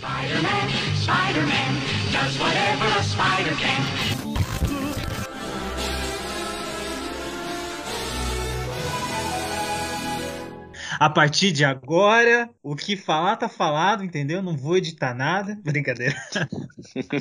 Spider-Man, Spider-Man, does whatever a spider can. A partir de agora, o que falar tá falado, entendeu? Não vou editar nada. Brincadeira.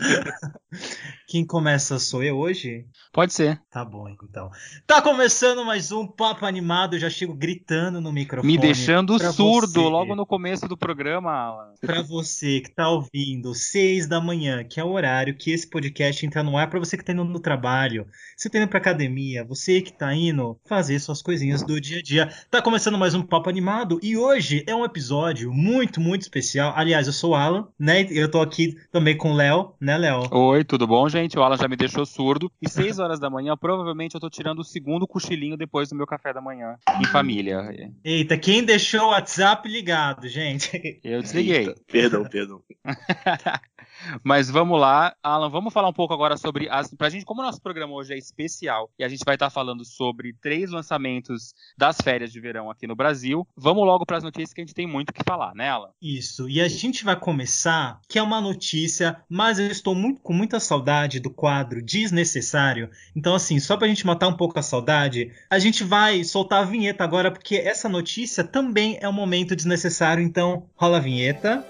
Quem começa sou eu hoje? Pode ser. Tá bom, então. Tá começando mais um Papo Animado. Eu já chego gritando no microfone. Me deixando surdo você. logo no começo do programa, Alan. Pra você que tá ouvindo, seis da manhã, que é o horário que esse podcast entra no ar, pra você que tá indo no trabalho, você tá indo pra academia, você que tá indo fazer suas coisinhas do dia a dia. Tá começando mais um Papo Animado e hoje é um episódio muito, muito especial. Aliás, eu sou o Alan, né? Eu tô aqui também com o Léo, né, Léo? Oi, tudo bom, gente? O Alan já me deixou surdo. E seis horas da manhã, provavelmente eu tô tirando o segundo cochilinho depois do meu café da manhã em família. Eita, quem deixou o WhatsApp ligado, gente? Eu desliguei. Eita, perdão, perdão. Mas vamos lá, Alan, vamos falar um pouco agora sobre as. Pra gente, como o nosso programa hoje é especial e a gente vai estar falando sobre três lançamentos das férias de verão aqui no Brasil, vamos logo para as notícias que a gente tem muito que falar, né, Alan? Isso, e a gente vai começar, que é uma notícia, mas eu estou muito, com muita saudade do quadro Desnecessário. Então, assim, só pra gente matar um pouco a saudade, a gente vai soltar a vinheta agora, porque essa notícia também é um momento desnecessário, então rola a vinheta.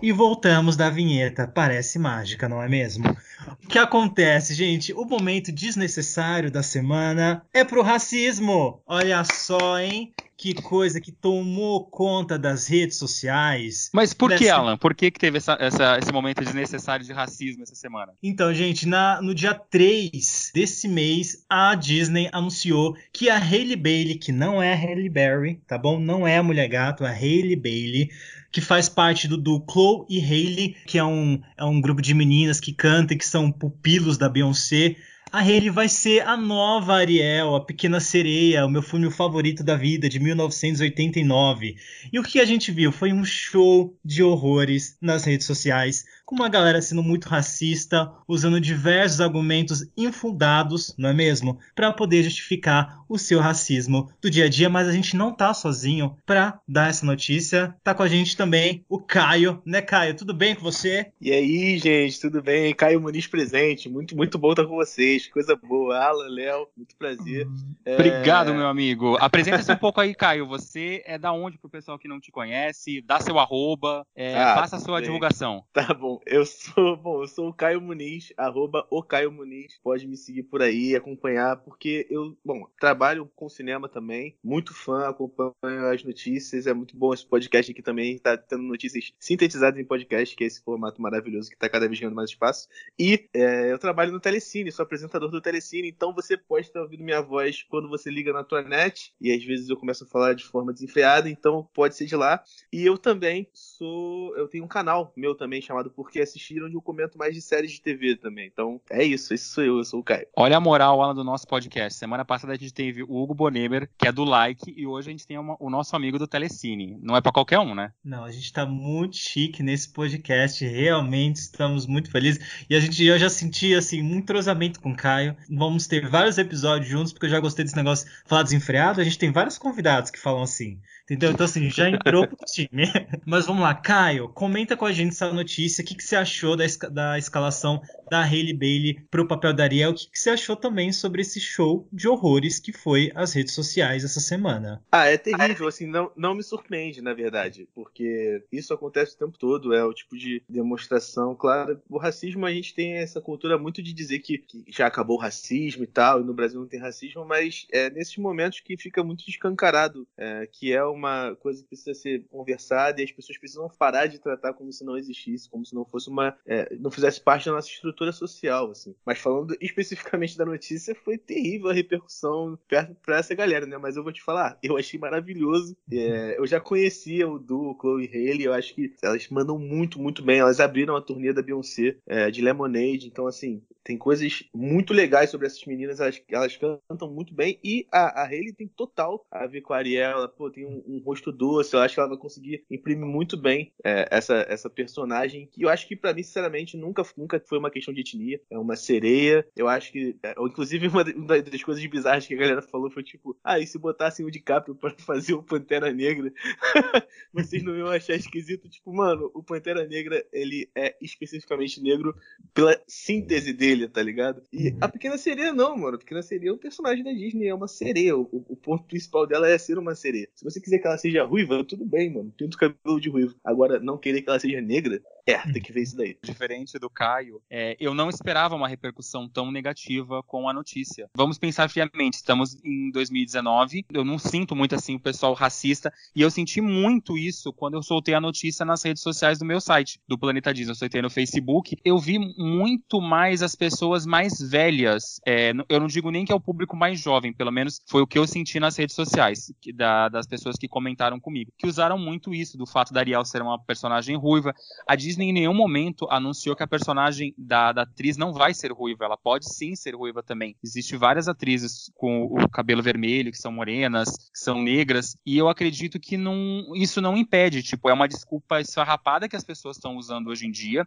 E voltamos da vinheta. Parece mágica, não é mesmo? O que acontece, gente? O momento desnecessário da semana é pro racismo. Olha só, hein? Que coisa que tomou conta das redes sociais. Mas por que, Dessa- Alan? Por que, que teve essa- essa- esse momento desnecessário de racismo essa semana? Então, gente, na- no dia 3 desse mês, a Disney anunciou que a Hailey Bailey, que não é a Hailey Berry, tá bom? Não é a Mulher Gato, é a Hailey Bailey, que faz parte do, do Chloe e Hailey, que é um, é um grupo de meninas que cantam e que são pupilos da Beyoncé. A Hailey vai ser a nova Ariel, a Pequena Sereia, o meu filme favorito da vida, de 1989. E o que a gente viu foi um show de horrores nas redes sociais, com uma galera sendo muito racista, usando diversos argumentos infundados, não é mesmo? Para poder justificar o seu racismo do dia a dia, mas a gente não tá sozinho para dar essa notícia. Tá com a gente também o Caio, né, Caio? Tudo bem com você? E aí, gente, tudo bem? Caio Muniz presente. Muito, muito bom estar com vocês. Coisa boa. Alan, Léo, muito prazer. É, Obrigado, meu amigo. Apresenta-se um pouco aí, Caio. Você é da onde pro pessoal que não te conhece? Dá seu arroba, é, Ah, faça a sua bem. divulgação. Tá bom. Eu sou, bom, eu sou o Caio Muniz, arroba o Caio Muniz. Pode me seguir por aí, acompanhar, porque eu, bom, trabalho com cinema também. Muito fã, acompanho as notícias. É muito bom esse podcast aqui também. Tá tendo notícias sintetizadas em podcast, que é esse formato maravilhoso que tá cada vez ganhando mais espaço. E é, eu trabalho no Telecine, sou apresentador do Telecine, então você pode estar ouvindo minha voz quando você liga na tua net, e às vezes eu começo a falar de forma desenfreada, então pode ser de lá. E eu também sou. Eu tenho um canal meu também chamado Porque Assistir, onde eu comento mais de séries de TV também. Então é isso, esse sou eu, eu sou o Caio. Olha a moral, Alan, do nosso podcast. Semana passada a gente teve o Hugo Bonemer, que é do Like, e hoje a gente tem uma- o nosso amigo do Telecine. Não é pra qualquer um, né? Não, a gente tá muito chique nesse podcast, realmente estamos muito felizes. E a gente eu já senti assim um entrosamento com o Caio. Vamos ter vários episódios juntos, porque eu já gostei desse negócio de falar desenfreado. A gente tem vários convidados que falam assim. Entendeu? Então, assim, já entrou pro time. Mas vamos lá, Caio, comenta com a gente essa notícia. O que, que você achou da, esca- da escalação da Hailey Bailey pro papel da Ariel? O que, que você achou também sobre esse show de horrores que foi as redes sociais essa semana? Ah, é terrível, assim, não, não me surpreende, na verdade, porque isso acontece o tempo todo, é o tipo de demonstração, claro, o racismo a gente tem essa cultura muito de dizer que, que já acabou o racismo e tal, e no Brasil não tem racismo, mas é nesses momentos que fica muito escancarado, é, que é uma coisa que precisa ser conversada e as pessoas precisam parar de tratar como se não existisse, como se não fosse uma, é, não fizesse parte da nossa estrutura social, assim. Mas falando especificamente da notícia, foi terrível a repercussão pra essa galera, né? Mas eu vou te falar, eu achei maravilhoso. É, eu já conhecia o duo Chloe Haley, eu acho que elas mandam muito, muito bem. Elas abriram a turnê da Beyoncé é, de Lemonade, então assim, tem coisas muito legais sobre essas meninas, elas, elas cantam muito bem e a, a Hailey tem total a ver com a Ariel, ela pô, tem um, um rosto doce, eu acho que ela vai conseguir imprimir muito bem é, essa, essa personagem, que eu acho que para mim, sinceramente, nunca, nunca foi uma questão de etnia. É uma sereia. Eu acho que. É, inclusive, uma das coisas bizarras que a galera falou foi tipo: ah, e se botassem o DiCaprio pra fazer o Pantera Negra, vocês não iam achar esquisito? Tipo, mano, o Pantera Negra, ele é especificamente negro pela síntese dele, tá ligado? E uhum. a Pequena Sereia não, mano. A Pequena Sereia é um personagem da Disney, é uma sereia. O, o ponto principal dela é ser uma sereia. Se você quiser que ela seja ruiva, tudo bem, mano. Pinta o cabelo de ruivo. Agora, não querer que ela seja negra, é, tem que ver isso daí. Diferente do Caio, é, eu não esperava uma repercussão tão negativa com a notícia. Vamos pensar friamente, estamos em 2019, eu não sinto muito assim o pessoal racista, e eu senti muito isso quando eu soltei a notícia nas redes sociais do meu site, do Planeta Disney. Eu soltei no Facebook, eu vi muito mais as pessoas mais velhas, é, eu não digo nem que é o público mais jovem, pelo menos foi o que eu senti nas redes sociais, da, das pessoas que comentaram comigo, que usaram muito isso, do fato da Ariel ser uma personagem ruiva. A Disney Disney em nenhum momento anunciou que a personagem da, da, atriz não vai ser ruiva. Ela pode sim ser ruiva também. Existem várias atrizes com o cabelo vermelho, que são morenas, que são negras, e eu acredito que não, isso não impede. Tipo, é uma desculpa esfarrapada que as pessoas estão usando hoje em dia.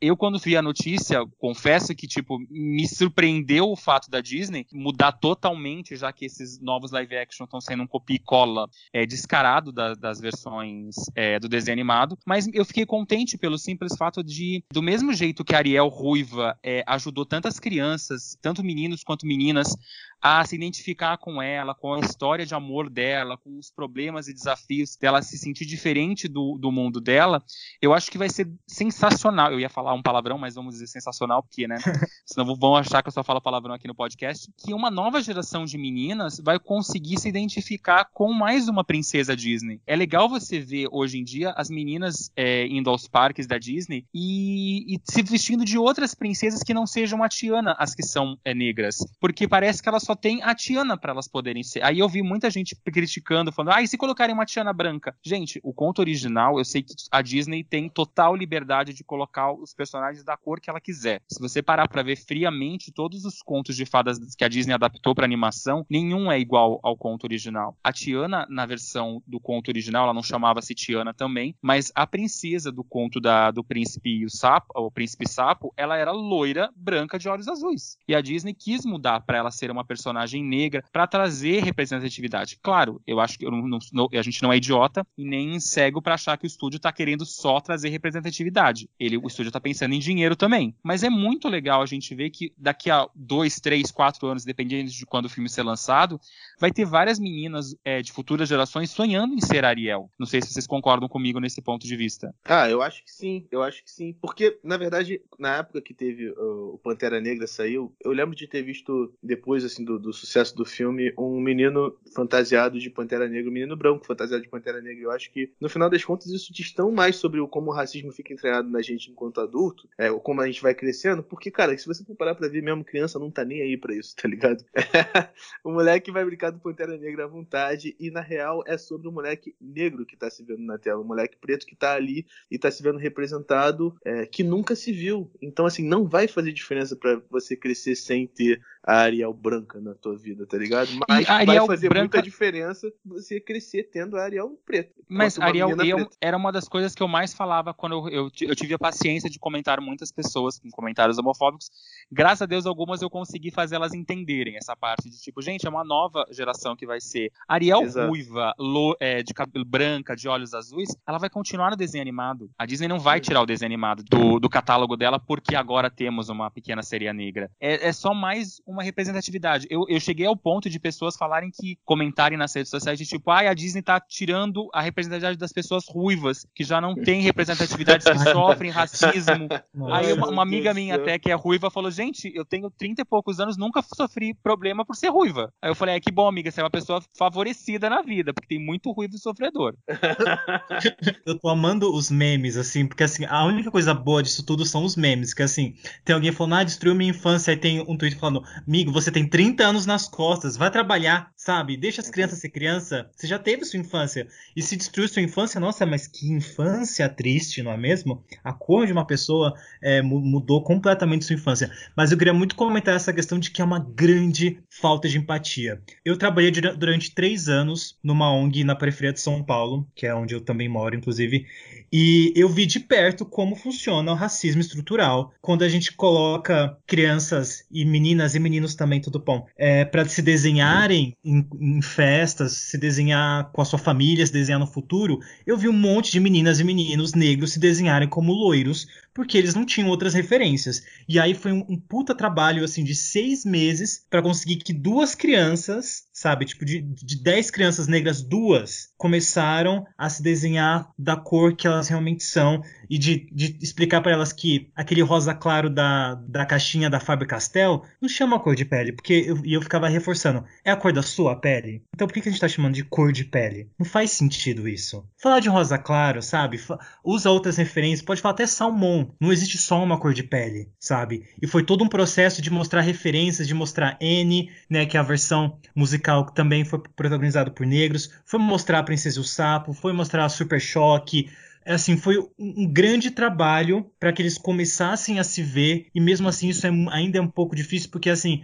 Eu, quando vi a notícia, confesso que, tipo, me surpreendeu o fato da Disney mudar totalmente, já que esses novos live action estão sendo um copia e cola é, descarado da, das versões é, do desenho animado. Mas eu fiquei contente pelo simples fato de, do mesmo jeito que a Ariel Ruiva é, ajudou tantas crianças, tanto meninos quanto meninas, a se identificar com ela, com a história de amor dela, com os problemas e desafios dela se sentir diferente do, do mundo dela, eu acho que vai ser sensacional. Eu ia falar um palavrão, mas vamos dizer sensacional, porque, né? Senão vão achar que eu só falo palavrão aqui no podcast. Que uma nova geração de meninas vai conseguir se identificar com mais uma princesa Disney. É legal você ver hoje em dia as meninas é, indo aos parques da Disney e, e, se vestindo de outras princesas que não sejam a Tiana, as que são é, negras. Porque parece que elas só só tem a Tiana para elas poderem ser. Aí eu vi muita gente criticando, falando, ah, e se colocarem uma Tiana branca? Gente, o conto original, eu sei que a Disney tem total liberdade de colocar os personagens da cor que ela quiser. Se você parar para ver friamente todos os contos de fadas que a Disney adaptou para animação, nenhum é igual ao conto original. A Tiana, na versão do conto original, ela não chamava-se Tiana também, mas a princesa do conto da, do príncipe e o sapo, o príncipe sapo, ela era loira, branca de olhos azuis. E a Disney quis mudar para ela ser uma personagem personagem negra para trazer representatividade. Claro, eu acho que eu não, não, a gente não é idiota e nem cego para achar que o estúdio está querendo só trazer representatividade. Ele, o estúdio está pensando em dinheiro também. Mas é muito legal a gente ver que daqui a dois, três, quatro anos, dependendo de quando o filme ser lançado, vai ter várias meninas é, de futuras gerações sonhando em ser Ariel. Não sei se vocês concordam comigo nesse ponto de vista. Ah, eu acho que sim, eu acho que sim. Porque, na verdade, na época que teve uh, o Pantera Negra saiu, eu lembro de ter visto depois, assim, do do, do, sucesso do filme um menino fantasiado de Pantera Negra, um menino branco fantasiado de Pantera Negra. Eu acho que, no final das contas, isso diz tão mais sobre o, como o racismo fica entranhado na gente enquanto adulto, é, como a gente vai crescendo, porque, cara, se você parar pra ver, mesmo criança não tá nem aí pra isso, tá ligado? o moleque vai brincar do Pantera Negra à vontade, e na real é sobre o moleque negro que tá se vendo na tela, o moleque preto que tá ali e tá se vendo representado, é, que nunca se viu. Então, assim, não vai fazer diferença para você crescer sem ter a Ariel branca na tua vida, tá ligado? Mas vai fazer branca... muita diferença você crescer tendo a Ariel preta. Mas Ariel eu, era uma das coisas que eu mais falava quando eu, eu, eu, tive a paciência de comentar muitas pessoas com comentários homofóbicos. Graças a Deus, algumas eu consegui fazer elas entenderem essa parte de tipo, gente, é uma nova geração que vai ser. Ariel Exato. ruiva, lo, é, de cabelo branca, de olhos azuis, ela vai continuar no desenho animado. A Disney não vai tirar o desenho animado do, do catálogo dela porque agora temos uma pequena sereia negra. É, é só mais uma representatividade. Eu, eu cheguei ao ponto de pessoas falarem que, comentarem nas redes sociais de tipo, ah, a Disney tá tirando a representatividade das pessoas ruivas, que já não tem representatividade, que sofrem racismo. Nossa, Aí uma, uma amiga minha até, que é ruiva, falou, gente, eu tenho 30 e poucos anos, nunca sofri problema por ser ruiva. Aí eu falei, é que bom, amiga, você é uma pessoa favorecida na vida, porque tem muito ruivo e sofredor. eu tô amando os memes, assim, porque assim, a única coisa boa disso tudo são os memes, que assim, tem alguém falando, ah, destruiu minha infância, aí tem um tweet falando, amigo, você tem 30 anos nas costas, vai trabalhar, sabe? Deixa as crianças ser criança. Você já teve sua infância. E se destruiu sua infância, nossa, mas que infância triste, não é mesmo? A cor de uma pessoa é, mudou completamente sua infância. Mas eu queria muito comentar essa questão de que é uma grande falta de empatia. Eu trabalhei durante três anos numa ONG na periferia de São Paulo, que é onde eu também moro, inclusive, e eu vi de perto como funciona o racismo estrutural quando a gente coloca crianças e meninas e meninos também, tudo bom, é, para se desenharem em, em, festas, se desenhar com a sua família, se desenhar no futuro. Eu vi um monte de meninas e meninos negros se desenharem como loiros porque eles não tinham outras referências. E aí foi um, um puta trabalho assim de seis meses para conseguir que duas crianças sabe? Tipo, de, de 10 crianças negras, duas começaram a se desenhar da cor que elas realmente são e de, de explicar para elas que aquele rosa claro da, da caixinha da Faber-Castell não chama cor de pele, porque eu, eu ficava reforçando, é a cor da sua pele? Então por que, que a gente tá chamando de cor de pele? Não faz sentido isso. Falar de rosa claro, sabe? Usa outras referências, pode falar até salmão. Não existe só uma cor de pele, sabe? E foi todo um processo de mostrar referências, de mostrar N, né, que é a versão musical musical que também foi protagonizado por negros, foi mostrar a Princesa e o Sapo, foi mostrar a Super Choque. É assim, foi um grande trabalho para que eles começassem a se ver, e mesmo assim isso é, ainda é um pouco difícil, porque assim,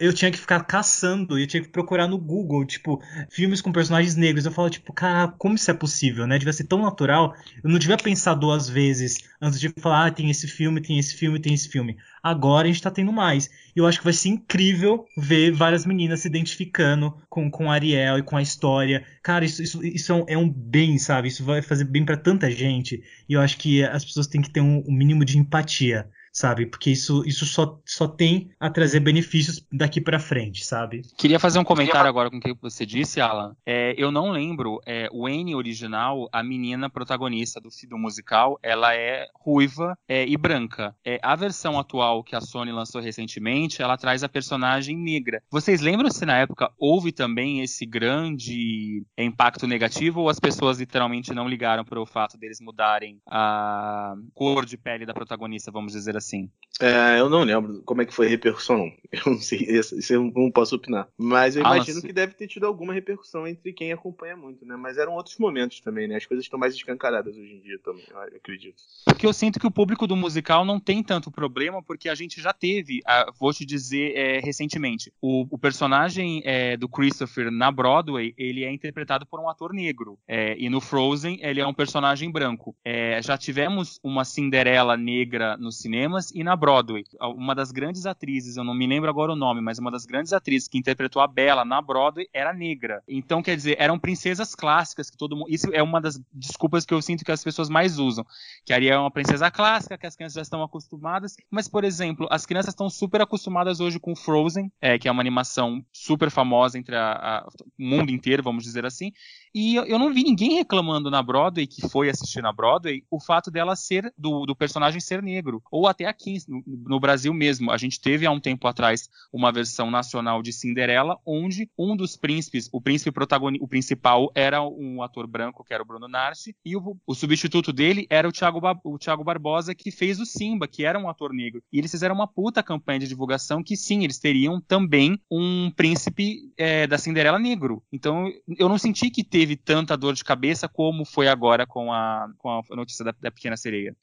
eu tinha que ficar caçando, eu tinha que procurar no Google, tipo, filmes com personagens negros. Eu falo, tipo, cara, como isso é possível, né? Devia ser tão natural. Eu não devia pensar duas vezes antes de falar, ah, tem esse filme, tem esse filme, tem esse filme. Agora a gente tá tendo mais. Eu acho que vai ser incrível ver várias meninas se identificando com, com Ariel e com a história. Cara, isso, isso, isso é um é bem, sabe? Isso vai fazer bem para tanta gente. E eu acho que as pessoas têm que ter um, um mínimo de empatia sabe? Porque isso, isso só, só tem a trazer benefícios daqui para frente, sabe? Queria fazer um comentário agora com o que você disse, Alan. É, eu não lembro, é, o N original, a menina protagonista do, do musical, ela é ruiva é, e branca. É, a versão atual que a Sony lançou recentemente, ela traz a personagem negra. Vocês lembram se na época houve também esse grande impacto negativo ou as pessoas literalmente não ligaram para o fato deles mudarem a cor de pele da protagonista, vamos dizer assim? Assim. É, eu não lembro como é que foi a repercussão. Eu não sei, isso eu não posso opinar. Mas eu ah, imagino que deve ter tido alguma repercussão entre quem acompanha muito, né? Mas eram outros momentos também, né? As coisas estão mais escancaradas hoje em dia também, eu acredito. Porque eu sinto que o público do musical não tem tanto problema, porque a gente já teve, vou te dizer é, recentemente, o, o personagem é, do Christopher na Broadway, ele é interpretado por um ator negro. É, e no Frozen, ele é um personagem branco. É, já tivemos uma Cinderela negra no cinema cinemas e na Broadway. Uma das grandes atrizes, eu não me lembro agora o nome, mas uma das grandes atrizes que interpretou a Bela na Broadway era negra. Então, quer dizer, eram princesas clássicas que todo mundo. Isso é uma das desculpas que eu sinto que as pessoas mais usam. Que Ariel é uma princesa clássica, que as crianças já estão acostumadas. Mas, por exemplo, as crianças estão super acostumadas hoje com Frozen, é, que é uma animação super famosa entre o mundo inteiro, vamos dizer assim. E eu, não vi ninguém reclamando na Broadway, que foi assistir na Broadway, o fato dela ser, do, do personagem ser negro. Ou até aqui no, no, Brasil mesmo. A gente teve há um tempo atrás uma versão nacional de Cinderela, onde um dos príncipes, o príncipe protagonista, o principal era um ator branco, que era o Bruno Narci, e o, o substituto dele era o Thiago, o Thiago Barbosa, que fez o Simba, que era um ator negro. E eles fizeram uma puta campanha de divulgação que sim, eles teriam também um príncipe é, da Cinderela negro. Então eu não senti que teve tanta dor de cabeça como foi agora com a, com a notícia da, da Pequena Sereia.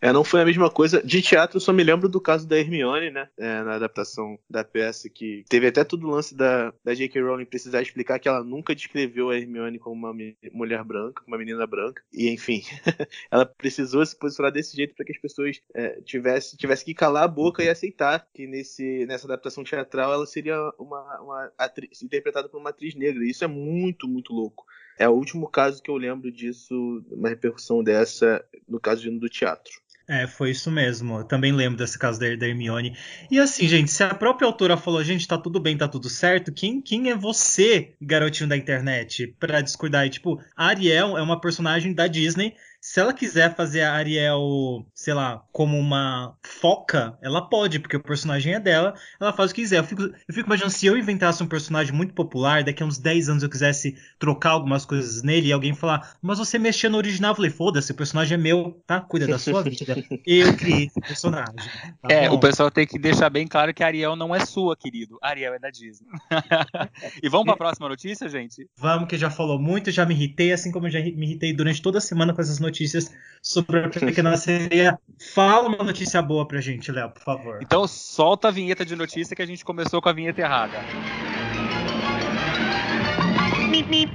É, não foi a mesma coisa. De teatro, eu só me lembro do caso da Hermione, né? É, na adaptação da peça, que teve até todo o lance da, da J.K. Rowling precisar explicar que ela nunca descreveu a Hermione como uma mulher branca, uma menina branca. E, enfim, ela precisou se posicionar desse jeito para que as pessoas é, tivessem tivesse que calar a boca e aceitar que nesse, nessa adaptação teatral ela seria uma, uma atriz, interpretada por uma atriz negra. E isso é muito, muito louco. É o último caso que eu lembro disso, uma repercussão dessa, no caso do teatro. É, foi isso mesmo. Eu também lembro desse caso da, da Hermione. E assim, gente, se a própria autora falou, gente, tá tudo bem, tá tudo certo, quem, quem é você, garotinho da internet, para discordar? E, tipo, a Ariel é uma personagem da Disney se ela quiser fazer a Ariel, sei lá, como uma foca, ela pode, porque o personagem é dela, ela faz o que quiser. Eu fico, eu fico imaginando se eu inventasse um personagem muito popular, daqui a uns 10 anos eu quisesse trocar algumas coisas nele e alguém falar, mas você mexia no original, eu falei, foda-se, o personagem é meu, tá? Cuida da sua vida. Eu criei esse personagem. Tá é, bom? o pessoal tem que deixar bem claro que a Ariel não é sua, querido. A Ariel é da Disney. e vamos para a próxima notícia, gente? Vamos, que já falou muito, já me irritei, assim como eu já me irritei durante toda a semana com essas notícias notícias sobre a Pequena Sereia. Fala uma notícia boa pra gente, Léo, por favor. Então solta a vinheta de notícia que a gente começou com a vinheta errada.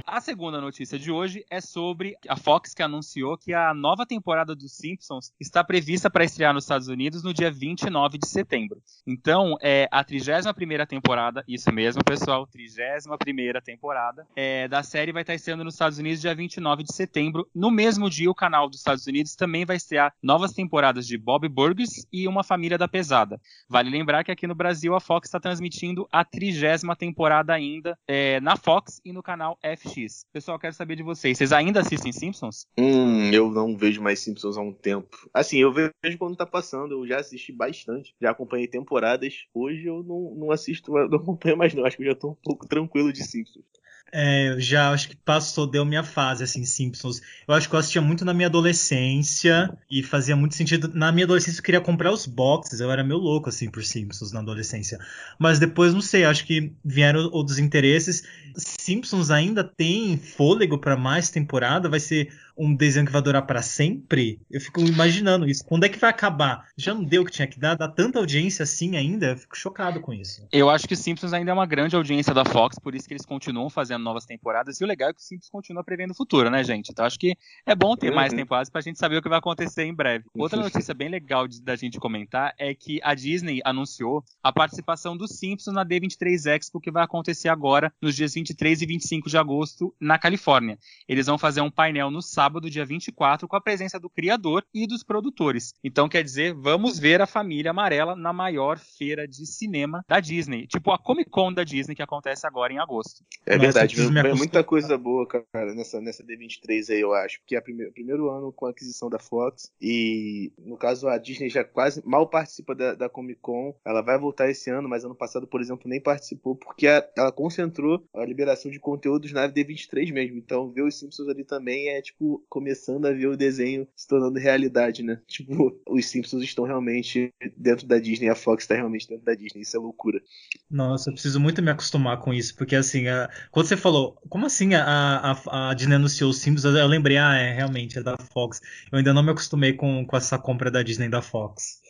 A segunda notícia de hoje é sobre a Fox que anunciou que a nova temporada dos Simpsons está prevista para estrear nos Estados Unidos no dia 29 de setembro. Então, é a 31ª temporada, isso mesmo, pessoal, 31ª temporada é, da série vai estar estreando nos Estados Unidos dia 29 de setembro. No mesmo dia, o canal dos Estados Unidos também vai estrear novas temporadas de Bob Burgers e Uma Família da Pesada. Vale lembrar que aqui no Brasil a Fox está transmitindo a trigésima temporada ainda é, na Fox e no canal FX. Pessoal, quero saber de vocês. Vocês ainda assistem Simpsons? Hum, eu não vejo mais Simpsons há um tempo. Assim, eu vejo quando tá passando, eu já assisti bastante, já acompanhei temporadas. Hoje eu não, não assisto, não acompanho mais não, acho que eu já tô um pouco tranquilo de Simpsons. É, já acho que passou, deu minha fase, assim, Simpsons. Eu acho que eu assistia muito na minha adolescência e fazia muito sentido. Na minha adolescência eu queria comprar os boxes, eu era meio louco, assim, por Simpsons na adolescência. Mas depois, não sei, acho que vieram outros interesses. Simpsons ainda tem fôlego para mais temporada? Vai ser um desenho que vai durar para sempre? Eu fico imaginando isso. Quando é que vai acabar? Já não deu o que tinha que dar? Dá tanta audiência assim ainda? Eu fico chocado com isso. Eu acho que Simpsons ainda é uma grande audiência da Fox, por isso que eles continuam fazendo novas temporadas. E o legal é que o Simpsons continua prevendo o futuro, né, gente? Então acho que é bom ter mais Uhum. temporadas pra gente saber o que vai acontecer em breve. Outra notícia bem legal de- da gente comentar é que a Disney anunciou a participação dos Simpsons na D23 Expo, que vai acontecer agora, nos dias 23 e 25 de agosto, na Califórnia. Eles vão fazer um painel no sábado, dia 24, com a presença do criador e dos produtores. Então, quer dizer, vamos ver a família amarela na maior feira de cinema da Disney. Tipo a Comic Con da Disney, que acontece agora em agosto. É Nossa, verdade, vem muita coisa boa, cara, nessa, nessa D23 aí, eu acho. Porque é o primeiro, primeiro ano com a aquisição da Fox. E, no caso, a Disney já quase mal participa da, da Comic Con. Ela vai voltar esse ano, mas ano passado, por exemplo, nem participou, porque a- ela concentrou a liberação de conteúdos na D23 mesmo. Então, ver os Simpsons ali também é, tipo, começando a ver o desenho se tornando realidade, né? Tipo, os Simpsons estão realmente dentro da Disney, a Fox está realmente dentro da Disney. Isso é loucura. Nossa, eu preciso muito me acostumar com isso, porque assim, a- quando você falou, como assim a, a, a Disney anunciou os Simpsons, eu lembrei, ah, é, realmente, é da Fox. Eu ainda não me acostumei com, com essa compra da Disney da Fox.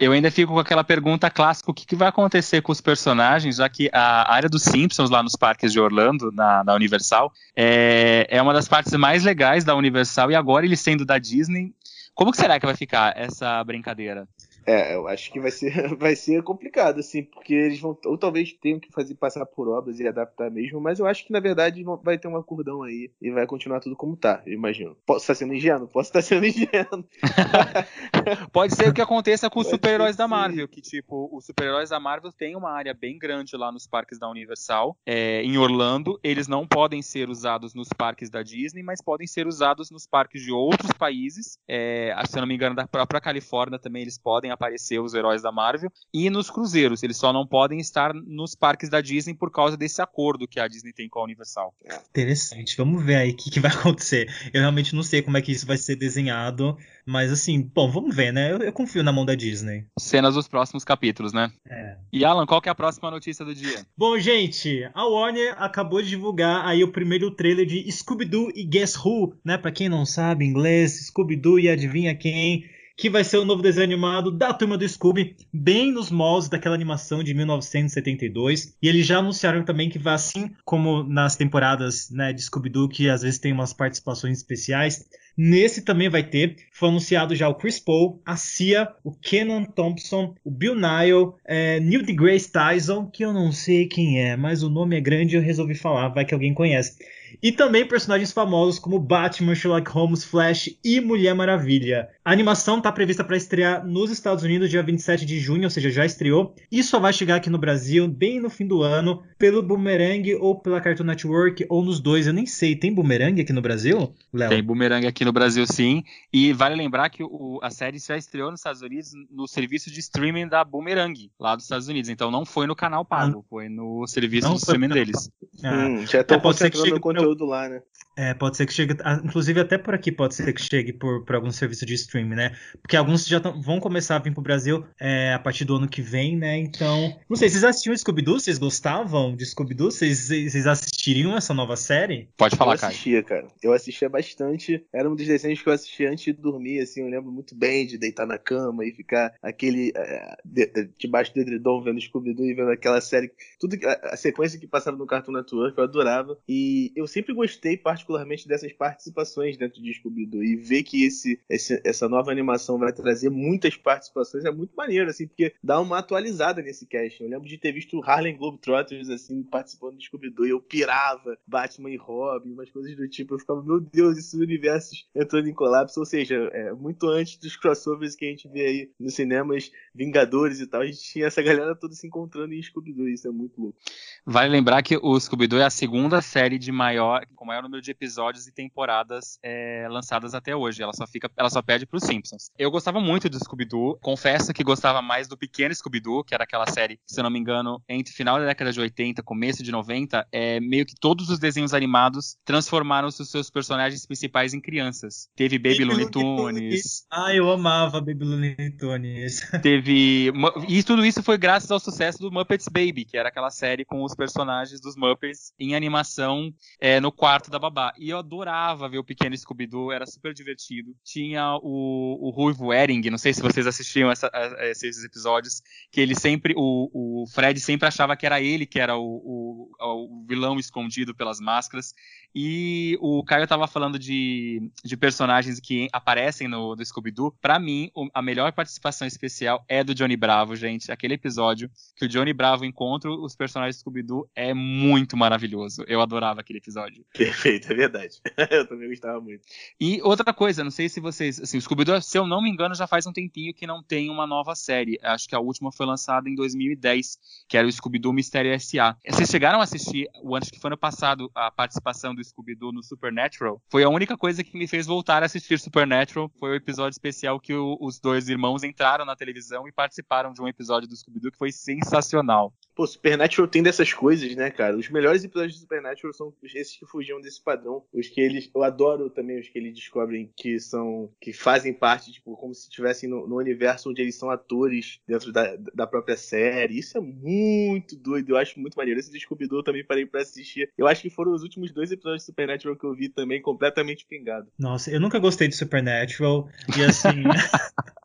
Eu ainda fico com aquela pergunta clássica: o que, que vai acontecer com os personagens, já que a área dos Simpsons lá nos parques de Orlando, na, na Universal, é, é uma das partes mais legais da Universal, e agora ele sendo da Disney. Como será que vai ficar essa brincadeira? É, eu acho que vai ser, vai ser complicado, assim, porque eles vão, ou talvez tenham que fazer passar por obras e adaptar mesmo, mas eu acho que na verdade vai ter um acordão aí e vai continuar tudo como tá, eu imagino. Posso estar sendo ingênuo? Posso estar sendo ingênuo. Pode ser o que aconteça com os super-heróis da. Marvel, que tipo, os super-heróis da Marvel têm uma área bem grande lá nos parques da Universal, é, em Orlando. Eles não podem ser usados nos parques da Disney, mas podem ser usados nos parques de outros países. É, se eu não me engano, da própria Califórnia também eles podem aparecer os heróis da Marvel. E nos cruzeiros, eles só não podem estar nos parques da Disney por causa desse acordo que a Disney tem com a Universal. Interessante, vamos ver aí o que, que vai acontecer. Eu realmente não sei como é que isso vai ser desenhado, mas assim, bom, vamos ver, né? Eu, eu confio na mão da Disney. Cenas dos próximos capítulos, né? É. E Alan, qual que é a próxima notícia do dia? Bom, gente, a Warner acabou de divulgar aí o primeiro trailer de Scooby-Doo e Guess Who, né? Pra quem não sabe inglês, Scooby-Doo e adivinha quem, que vai ser o novo desenho animado da turma do Scooby, bem nos moldes daquela animação de 1972. E eles já anunciaram também que vai assim como nas temporadas né, de Scooby-Doo, que às vezes tem umas participações especiais. Nesse também vai ter. Foi anunciado já o Chris Paul, a Cia, o Kenan Thompson, o Bill Nile, é, Neil deGrasse Tyson, que eu não sei quem é, mas o nome é grande e eu resolvi falar, vai que alguém conhece. E também personagens famosos como Batman, Sherlock Holmes, Flash e Mulher Maravilha. A animação está prevista para estrear nos Estados Unidos dia 27 de junho, ou seja, já estreou, e só vai chegar aqui no Brasil bem no fim do ano, pelo Boomerang ou pela Cartoon Network, ou nos dois, eu nem sei. Tem Boomerang aqui no Brasil, Léo? Tem Boomerang aqui no Brasil, sim. E vale lembrar que o- a série já estreou nos Estados Unidos no serviço de streaming da Boomerang, lá dos Estados Unidos. Então não foi no canal pago, foi no serviço Não de streaming no deles. Ah, Hum, já estão É, concentrando chegue conteúdo lá, né? É, pode ser que chegue, ah, inclusive até por aqui pode ser que chegue por, por algum serviço de streaming, né? Porque alguns já tão, vão começar a vir pro Brasil é, a partir do ano que vem, né? Então, não sei, vocês assistiam Scooby-Doo? Vocês gostavam de Scooby-Doo? Vocês, vocês assistiriam essa nova série? Pode falar, eu assistia, cara. Eu assistia bastante. Era um dos desenhos que eu assistia antes de dormir, assim. Eu lembro muito bem de deitar na cama e ficar aquele. É, de, debaixo do edredom vendo Scooby-Doo e vendo aquela série. Tudo, a, a, sequência que passava no Cartoon Network, eu adorava. E eu sempre gostei, particularmente, dessas participações dentro de Scooby-Doo. E ver que esse, esse, essa nova animação vai trazer muitas participações é muito maneiro, assim, porque dá uma atualizada nesse cast. Eu lembro de ter visto Harlem Globetrotters, assim, participando do Scooby-Doo. E eu pirava Batman e Robin, umas coisas do tipo. Eu ficava, meu Deus, esses universos entrando em colapso. Ou seja, é, muito antes dos crossovers que a gente vê aí nos cinemas, Vingadores e tal, a gente tinha essa galera toda se encontrando em Scooby-Doo. Isso é muito louco. Vale lembrar que o Scooby-Doo é a segunda série de maior, com maior número de episódios e temporadas é, lançadas até hoje. Ela só fica, ela só perde para os Simpsons. Eu gostava muito do Scooby-Doo. Confesso que gostava mais do pequeno Scooby-Doo, que era aquela série, se eu não me engano, entre final da década de 80, começo de 90, é meio que todos os desenhos animados transformaram os seus personagens principais em crianças. Teve Baby, Baby Looney Tunes. Ah, eu amava Baby Looney Tunes. Teve e tudo isso foi graças ao sucesso do Muppets Baby, que era aquela série com os personagens dos Muppets em animação é, no quarto da babá. E eu adorava ver o pequeno Scooby-Doo, era super divertido. Tinha o, o Ruivo Ering, não sei se vocês assistiam essa, a, a esses episódios, que ele sempre, o, o Fred sempre achava que era ele que era o, o, o vilão escondido pelas máscaras. E o Caio estava falando de, de personagens que aparecem no, Scooby-Doo. Pra mim, a melhor participação especial é do Johnny Bravo, gente. Aquele episódio que o Johnny Bravo encontra os personagens do Scooby-Doo é muito maravilhoso. Eu adorava aquele episódio. Perfeito, é verdade. eu também gostava muito. E outra coisa, não sei se vocês. Assim, o Scooby-Doo, se eu não me engano, já faz um tempinho que não tem uma nova série. Acho que a última foi lançada em 2010, que era o Scooby-Doo Mistério S.A. Vocês chegaram a assistir, o ano que foi ano passado, a participação do Scooby-Doo no Supernatural, foi a única coisa que me fez voltar a assistir Supernatural. Foi o episódio especial que o, os dois irmãos entraram na televisão e participaram de um episódio do Scooby-Doo que foi sensacional. Pô, Supernatural tem dessas coisas, né, cara? Os melhores episódios de Supernatural são esses que fugiam desse padrão. Os que eles. Eu adoro também os que eles descobrem que são. que fazem parte, tipo, como se estivessem no, no, universo onde eles são atores dentro da, da própria série. Isso é muito doido. Eu acho muito maneiro. Esse Scooby-Doo também parei pra assistir. Eu acho que foram os últimos dois episódios de Supernatural que eu vi também, completamente pingado. Nossa, eu nunca gostei de Supernatural. E assim.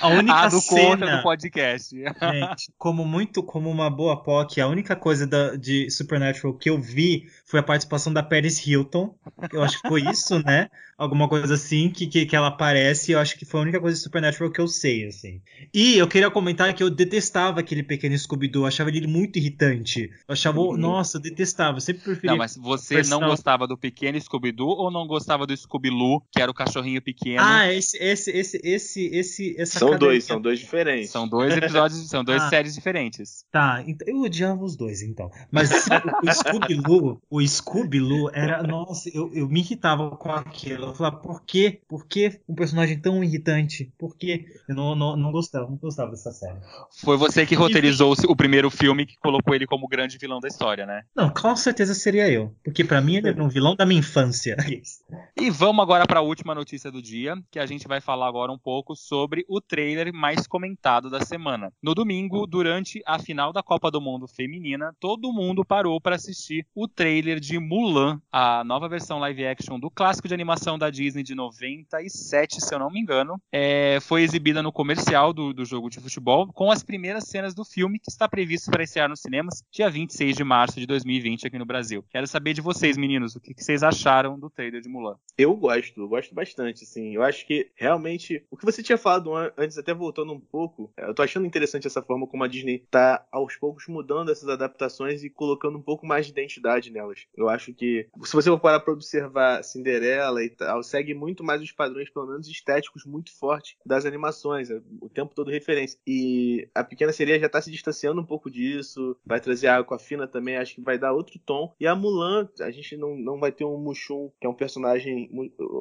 A única ah, do cena do podcast. Gente, como muito, como uma boa POC, a única coisa da, de Supernatural que eu vi foi a participação da Paris Hilton. Eu acho que foi isso, né? Alguma coisa assim que, que, que ela aparece. Eu acho que foi a única coisa de Supernatural que eu sei, assim. E eu queria comentar que eu detestava aquele pequeno Scooby-Doo. achava ele muito irritante. Eu achava, uhum. nossa, eu detestava. Eu sempre preferia. Não, mas você não gostava do pequeno Scooby-Doo ou não gostava do Scooby-Loo, que era o cachorrinho pequeno? Ah, esse, esse, esse, esse, esse, essa São dois, são dois diferentes. São dois episódios, são duas ah, séries diferentes. Tá, então, eu odiava os dois, então. Mas o Scooby-Loo, o Scooby-Loo era, nossa, eu, eu me irritava com aquilo. Eu falava, por quê? Por que um personagem tão irritante? Por quê? Eu não, não, não gostava, não gostava dessa série. Foi você que roteirizou o primeiro filme que colocou ele como grande vilão da história, né? Não, com certeza seria eu. Porque para mim ele era um vilão da minha infância. e vamos agora para a última notícia do dia, que a gente vai falar agora um pouco sobre o trailer mais comentado da semana. No domingo, durante a final da Copa do Mundo Feminina, todo mundo parou para assistir o trailer de Mulan, a nova versão live action do clássico de animação da Disney de 97, se eu não me engano. É, foi exibida no comercial do, do jogo de futebol, com as primeiras cenas do filme, que está previsto para estrear nos cinemas dia 26 de março de 2020 aqui no Brasil. Quero saber de vocês, meninos, o que, que vocês acharam do trailer de Mulan? Eu gosto, eu gosto bastante, assim. Eu acho que realmente o que você tinha falado antes, até voltando um pouco, é, eu tô achando interessante essa forma como a Disney tá aos poucos mudando essas adaptações e colocando um pouco mais de identidade nelas. Eu acho que, se você for parar pra observar Cinderela e tal, segue muito mais os padrões, pelo menos estéticos, muito fortes das animações, é, o tempo todo referência. E a Pequena Sereia já tá se distanciando um pouco disso, vai trazer a Água Fina também, acho que vai dar outro tom. E a Mulan, a gente não, não vai ter um Mushu, que é um personagem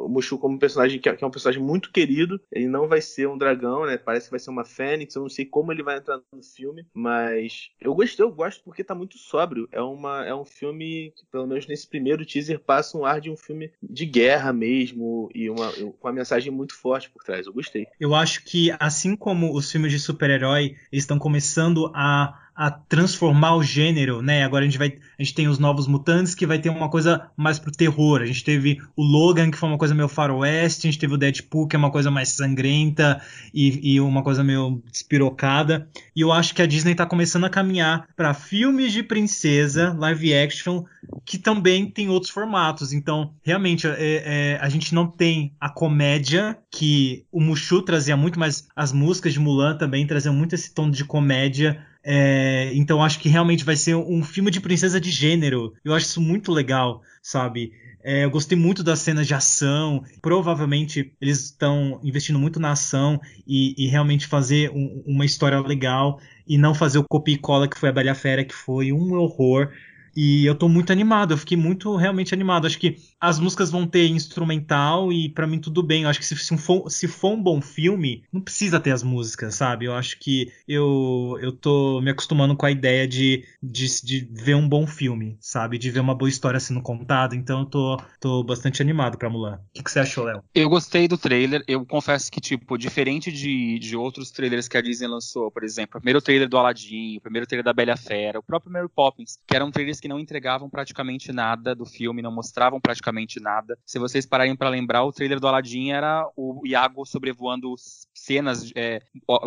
Mushu como personagem é, que é, um personagem muito querido. Ele não vai ser um dragão, né? Parece que vai ser uma fênix. Eu não sei como ele vai entrar no filme, mas eu gostei, eu gosto porque tá muito sóbrio. É, uma, é um filme que, pelo menos nesse primeiro teaser, passa um ar de um filme de guerra mesmo e uma, com uma mensagem muito forte por trás. Eu gostei. Eu acho que, assim como os filmes de super-herói estão começando a a transformar o gênero, né? Agora a gente vai, a gente tem os novos mutantes que vai ter uma coisa mais pro terror. A gente teve o Logan que foi uma coisa meio faroeste, a gente teve o Deadpool que é uma coisa mais sangrenta e, e uma coisa meio despirocada. E eu acho que a Disney tá começando a caminhar para filmes de princesa, live action, que também tem outros formatos. Então, realmente, é, é, a gente não tem a comédia que o Mushu trazia muito, mas as músicas de Mulan também traziam muito esse tom de comédia é, então acho que realmente vai ser um filme de princesa de gênero. Eu acho isso muito legal, sabe? É, eu gostei muito das cenas de ação. Provavelmente eles estão investindo muito na ação e, e realmente fazer um, uma história legal e não fazer o copia e cola que foi a Bela Fera, que foi um horror. E eu tô muito animado, eu fiquei muito realmente animado. Acho que as músicas vão ter instrumental e para mim tudo bem. Eu acho que se, se, for, se for um bom filme, não precisa ter as músicas, sabe? Eu acho que eu, eu tô me acostumando com a ideia de, de, de ver um bom filme, sabe? De ver uma boa história sendo contada. Então eu tô, tô bastante animado pra Mulan. O que, que você achou, Léo? Eu gostei do trailer. Eu confesso que, tipo, diferente de, de outros trailers que a Disney lançou, por exemplo, o primeiro trailer do Aladdin, o primeiro trailer da Bela Fera, o próprio Mary Poppins, que eram trailers que não entregavam praticamente nada do filme, não mostravam praticamente nada. Se vocês pararem para lembrar, o trailer do Aladdin era o Iago sobrevoando cenas, é,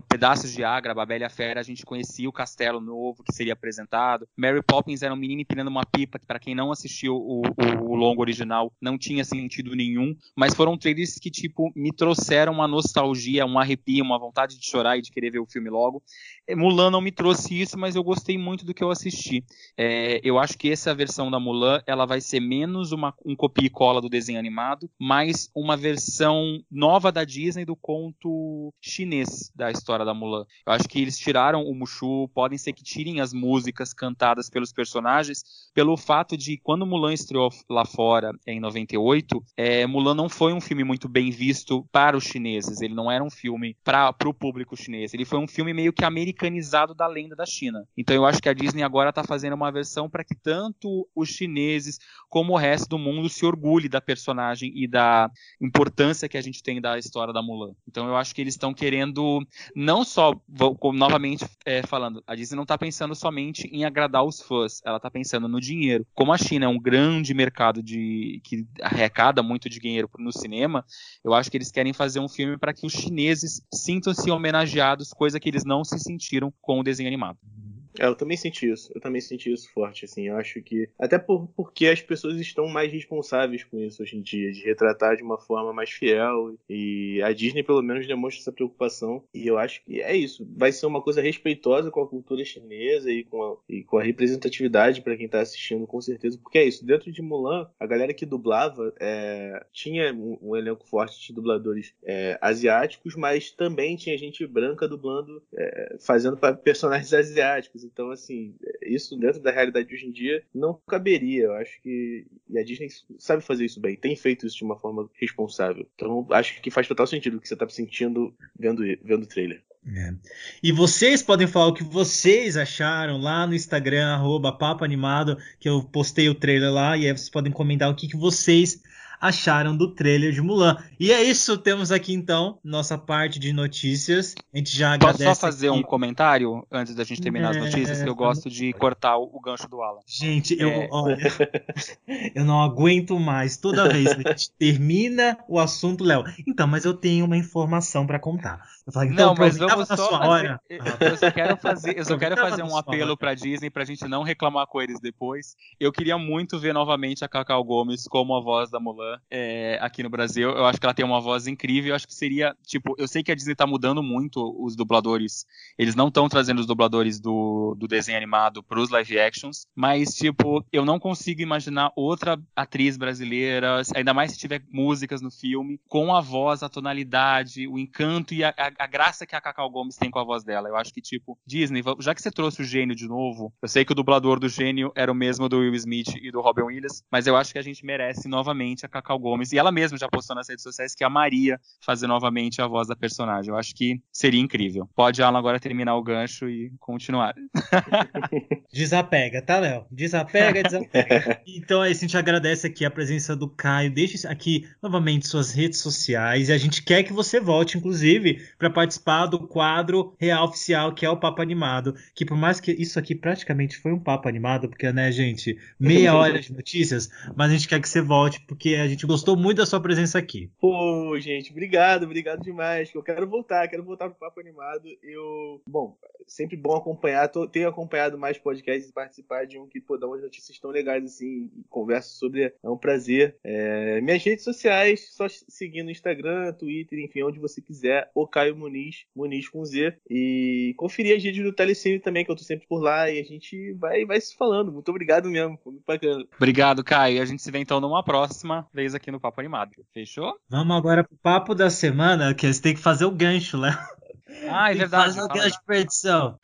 pedaços de Agra, a Bela Fera, a gente conhecia o castelo novo que seria apresentado. Mary Poppins era um menino empinando uma pipa, que para quem não assistiu o, o, o, longo original, não tinha sentido nenhum, mas foram trailers que, tipo, me trouxeram uma nostalgia, um arrepio, uma vontade de chorar e de querer ver o filme logo. Mulan não me trouxe isso, mas eu gostei muito do que eu assisti. É, eu acho que essa versão da Mulan, ela vai ser menos uma, um copia e cola do desenho animado, mais uma versão nova da Disney do conto chinês da história da Mulan. Eu acho que eles tiraram o Mushu, podem ser que tirem as músicas cantadas pelos personagens, pelo fato de quando Mulan estreou lá fora em 98, é, Mulan não foi um filme muito bem visto para os chineses. Ele não era um filme para o público chinês. Ele foi um filme meio que americanizado da lenda da China. Então eu acho que a Disney agora está fazendo uma versão para que tanto os chineses como o resto do mundo se orgulhe da personagem e da importância que a gente tem da história da Mulan. Então eu acho que eles estão querendo não só, novamente é, falando, a Disney não está pensando somente em agradar os fãs, ela está pensando no dinheiro. Como a China é um grande mercado de que arrecada muito dinheiro no cinema, eu acho que eles querem fazer um filme para que os chineses sintam-se homenageados, coisa que eles não se sentiram com o desenho animado. É, eu também senti isso. Eu também senti isso forte, assim. Eu acho que. Até por, porque as pessoas estão mais responsáveis com isso hoje em dia, de retratar de uma forma mais fiel. E a Disney, pelo menos, demonstra essa preocupação. E eu acho que é isso. Vai ser uma coisa respeitosa com a cultura chinesa e com a, e com a representatividade para quem tá assistindo, com certeza. Porque é isso. Dentro de Mulan, a galera que dublava é, tinha um, um, elenco forte de dubladores é, asiáticos, mas também tinha gente branca dublando, é, fazendo personagens asiáticos. Então, assim, isso dentro da realidade de hoje em dia não caberia. Eu acho que. E a Disney sabe fazer isso bem, tem feito isso de uma forma responsável. Então, acho que faz total sentido o que você está sentindo vendo, vendo o trailer. É. E vocês podem falar o que vocês acharam lá no Instagram, arroba Papo Animado, que eu postei o trailer lá, e aí vocês podem comentar o que, que vocês acharam do trailer de Mulan. E é isso, temos aqui então nossa parte de notícias. A gente já Posso agradece. Posso só fazer aqui. um comentário antes da gente terminar é... as notícias? Que eu gosto de cortar o, gancho do Alan. Gente, eu, é... ó, eu não aguento mais. Toda vez que a gente termina o assunto, Léo. Então, mas eu tenho uma informação para contar. Falo, então, não, mas vamos só. Eu só quero fazer, eu só quero fazer um apelo para Disney pra gente não reclamar com eles depois. Eu queria muito ver novamente a Cacau Gomes como a voz da Mulan é, aqui no Brasil. Eu acho que ela tem uma voz incrível. Eu acho que seria, tipo, eu sei que a Disney tá mudando muito os dubladores. Eles não estão trazendo os dubladores do, do desenho animado pros live actions, mas, tipo, eu não consigo imaginar outra atriz brasileira, ainda mais se tiver músicas no filme, com a voz, a tonalidade, o encanto e a, a a, graça que a Cacau Gomes tem com a voz dela. Eu acho que, tipo, Disney, já que você trouxe o gênio de novo, eu sei que o dublador do gênio era o mesmo do Will Smith e do Robin Williams, mas eu acho que a gente merece novamente a Cacau Gomes. E ela mesma já postou nas redes sociais que amaria fazer novamente a voz da personagem. Eu acho que seria incrível. Pode Alan agora terminar o gancho e continuar. Desapega, tá, Léo? Desapega, desapega. então aí, a gente agradece aqui a presença do Caio. Deixe aqui novamente suas redes sociais e a gente quer que você volte, inclusive, para participar do quadro real oficial que é o Papo Animado. Que por mais que isso aqui praticamente foi um papo animado, porque, né, gente, meia hora de notícias, mas a gente quer que você volte porque a gente gostou muito da sua presença aqui. Pô, gente, obrigado, obrigado demais. Eu quero voltar, quero voltar pro Papo Animado. Eu, bom, sempre bom acompanhar, tô, tenho acompanhado mais podcasts e participar de um que pô, dá umas notícias tão legais assim, converso sobre, é um prazer. É, minhas redes sociais, só seguir no Instagram, Twitter, enfim, onde você quiser, o Caio Muniz, Muniz com Z, e conferir as redes do Telecine também, que eu tô sempre por lá, e a gente vai, vai se falando. Muito obrigado mesmo, foi muito bacana. Obrigado, Caio. A gente se vê então numa próxima vez aqui no Papo Animado. Fechou? Vamos agora pro papo da semana, que você tem que fazer o gancho, Léo. Ah, é verdade. Faz o gancho de perdição.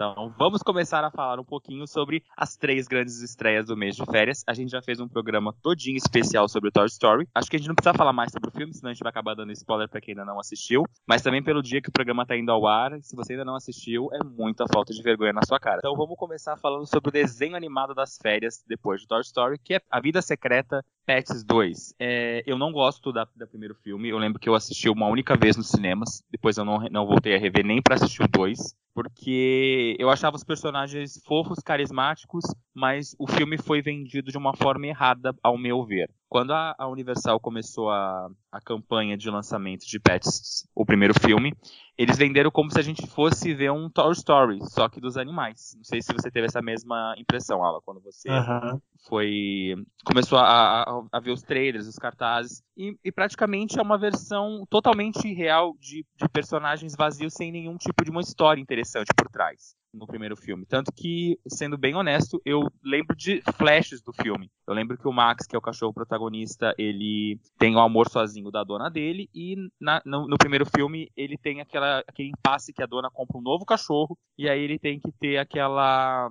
Então, vamos começar a falar um pouquinho sobre as três grandes estreias do mês de férias. A gente já fez um programa todinho especial sobre o Toy Story. Acho que a gente não precisa falar mais sobre o filme, senão a gente vai acabar dando spoiler para quem ainda não assistiu. Mas também pelo dia que o programa tá indo ao ar, se você ainda não assistiu, é muita falta de vergonha na sua cara. Então, vamos começar falando sobre o desenho animado das férias depois do Toy Story, que é A Vida Secreta Pets 2. É, eu não gosto da, da primeiro filme. Eu lembro que eu assisti uma única vez nos cinemas. Depois eu não, não voltei a rever nem para assistir o 2 porque eu achava os personagens fofos, carismáticos, mas o filme foi vendido de uma forma errada, ao meu ver. Quando a, a Universal começou a, a campanha de lançamento de Pets, o primeiro filme, eles venderam como se a gente fosse ver um Toy Story, só que dos animais. Não sei se você teve essa mesma impressão, Ala, quando você uhum. foi começou a, a, a, ver os trailers, os cartazes, e, e, praticamente é uma versão totalmente real de, de personagens vazios sem nenhum tipo de uma história interessante por trás no primeiro filme. Tanto que, sendo bem honesto, eu lembro de flashes do filme. Eu lembro que o Max, que é o cachorro protagonista, ele tem o amor sozinho da dona dele, e na, no, no, primeiro filme ele tem aquela, aquele impasse que a dona compra um novo cachorro, e aí ele tem que ter aquela.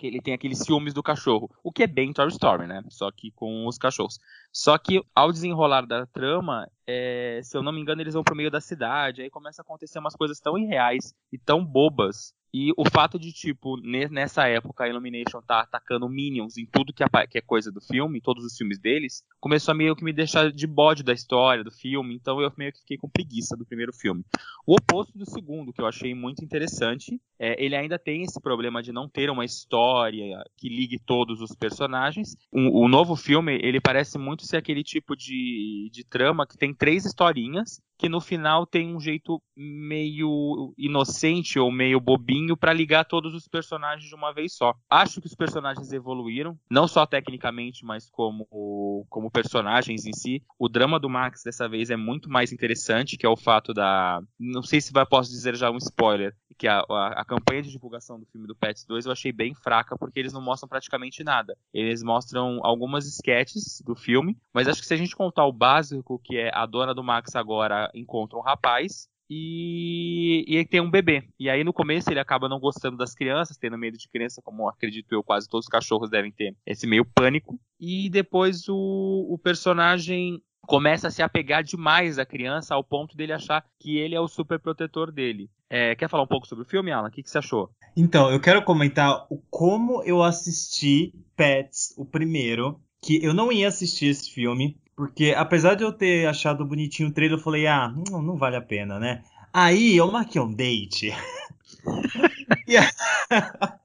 Ele tem aqueles ciúmes do cachorro, o que é bem Toy Story, né? Só que com os cachorros. Só que ao desenrolar da trama, é, se eu não me engano, eles vão pro meio da cidade, aí começa a acontecer umas coisas tão irreais e tão bobas e o fato de, tipo, nessa época a Illumination tá atacando Minions em tudo que é, coisa do filme, todos os filmes deles, começou a meio que me deixar de bode da história, do filme, então eu meio que fiquei com preguiça do primeiro filme. O oposto do segundo, que eu achei muito interessante, é, ele ainda tem esse problema de não ter uma história que ligue todos os personagens. O, o novo filme, ele parece muito ser aquele tipo de, de trama que tem três historinhas, que no final tem um jeito meio inocente ou meio bobinho para ligar todos os personagens de uma vez só. Acho que os personagens evoluíram, não só tecnicamente, mas como, como personagens em si. O drama do Max dessa vez é muito mais interessante, que é o fato da. Não sei se vai, posso dizer já um spoiler, que a, a, a campanha de divulgação do filme do Pets 2 eu achei bem fraca, porque eles não mostram praticamente nada. Eles mostram algumas sketches do filme, mas acho que se a gente contar o básico, que é a dona do Max agora encontra um rapaz e, e tem um bebê. E aí no começo ele acaba não gostando das crianças, tendo medo de criança, como acredito eu, quase todos os cachorros devem ter esse meio pânico. E depois o, o personagem começa a se apegar demais à criança ao ponto dele achar que ele é o super protetor dele. É, quer falar um pouco sobre o filme, Alan? O que, que você achou? Então, eu quero comentar o como eu assisti Pets, o primeiro, que eu não ia assistir esse filme, porque apesar de eu ter achado bonitinho o trailer, eu falei, ah, não, não vale a pena, né? Aí eu marquei um date.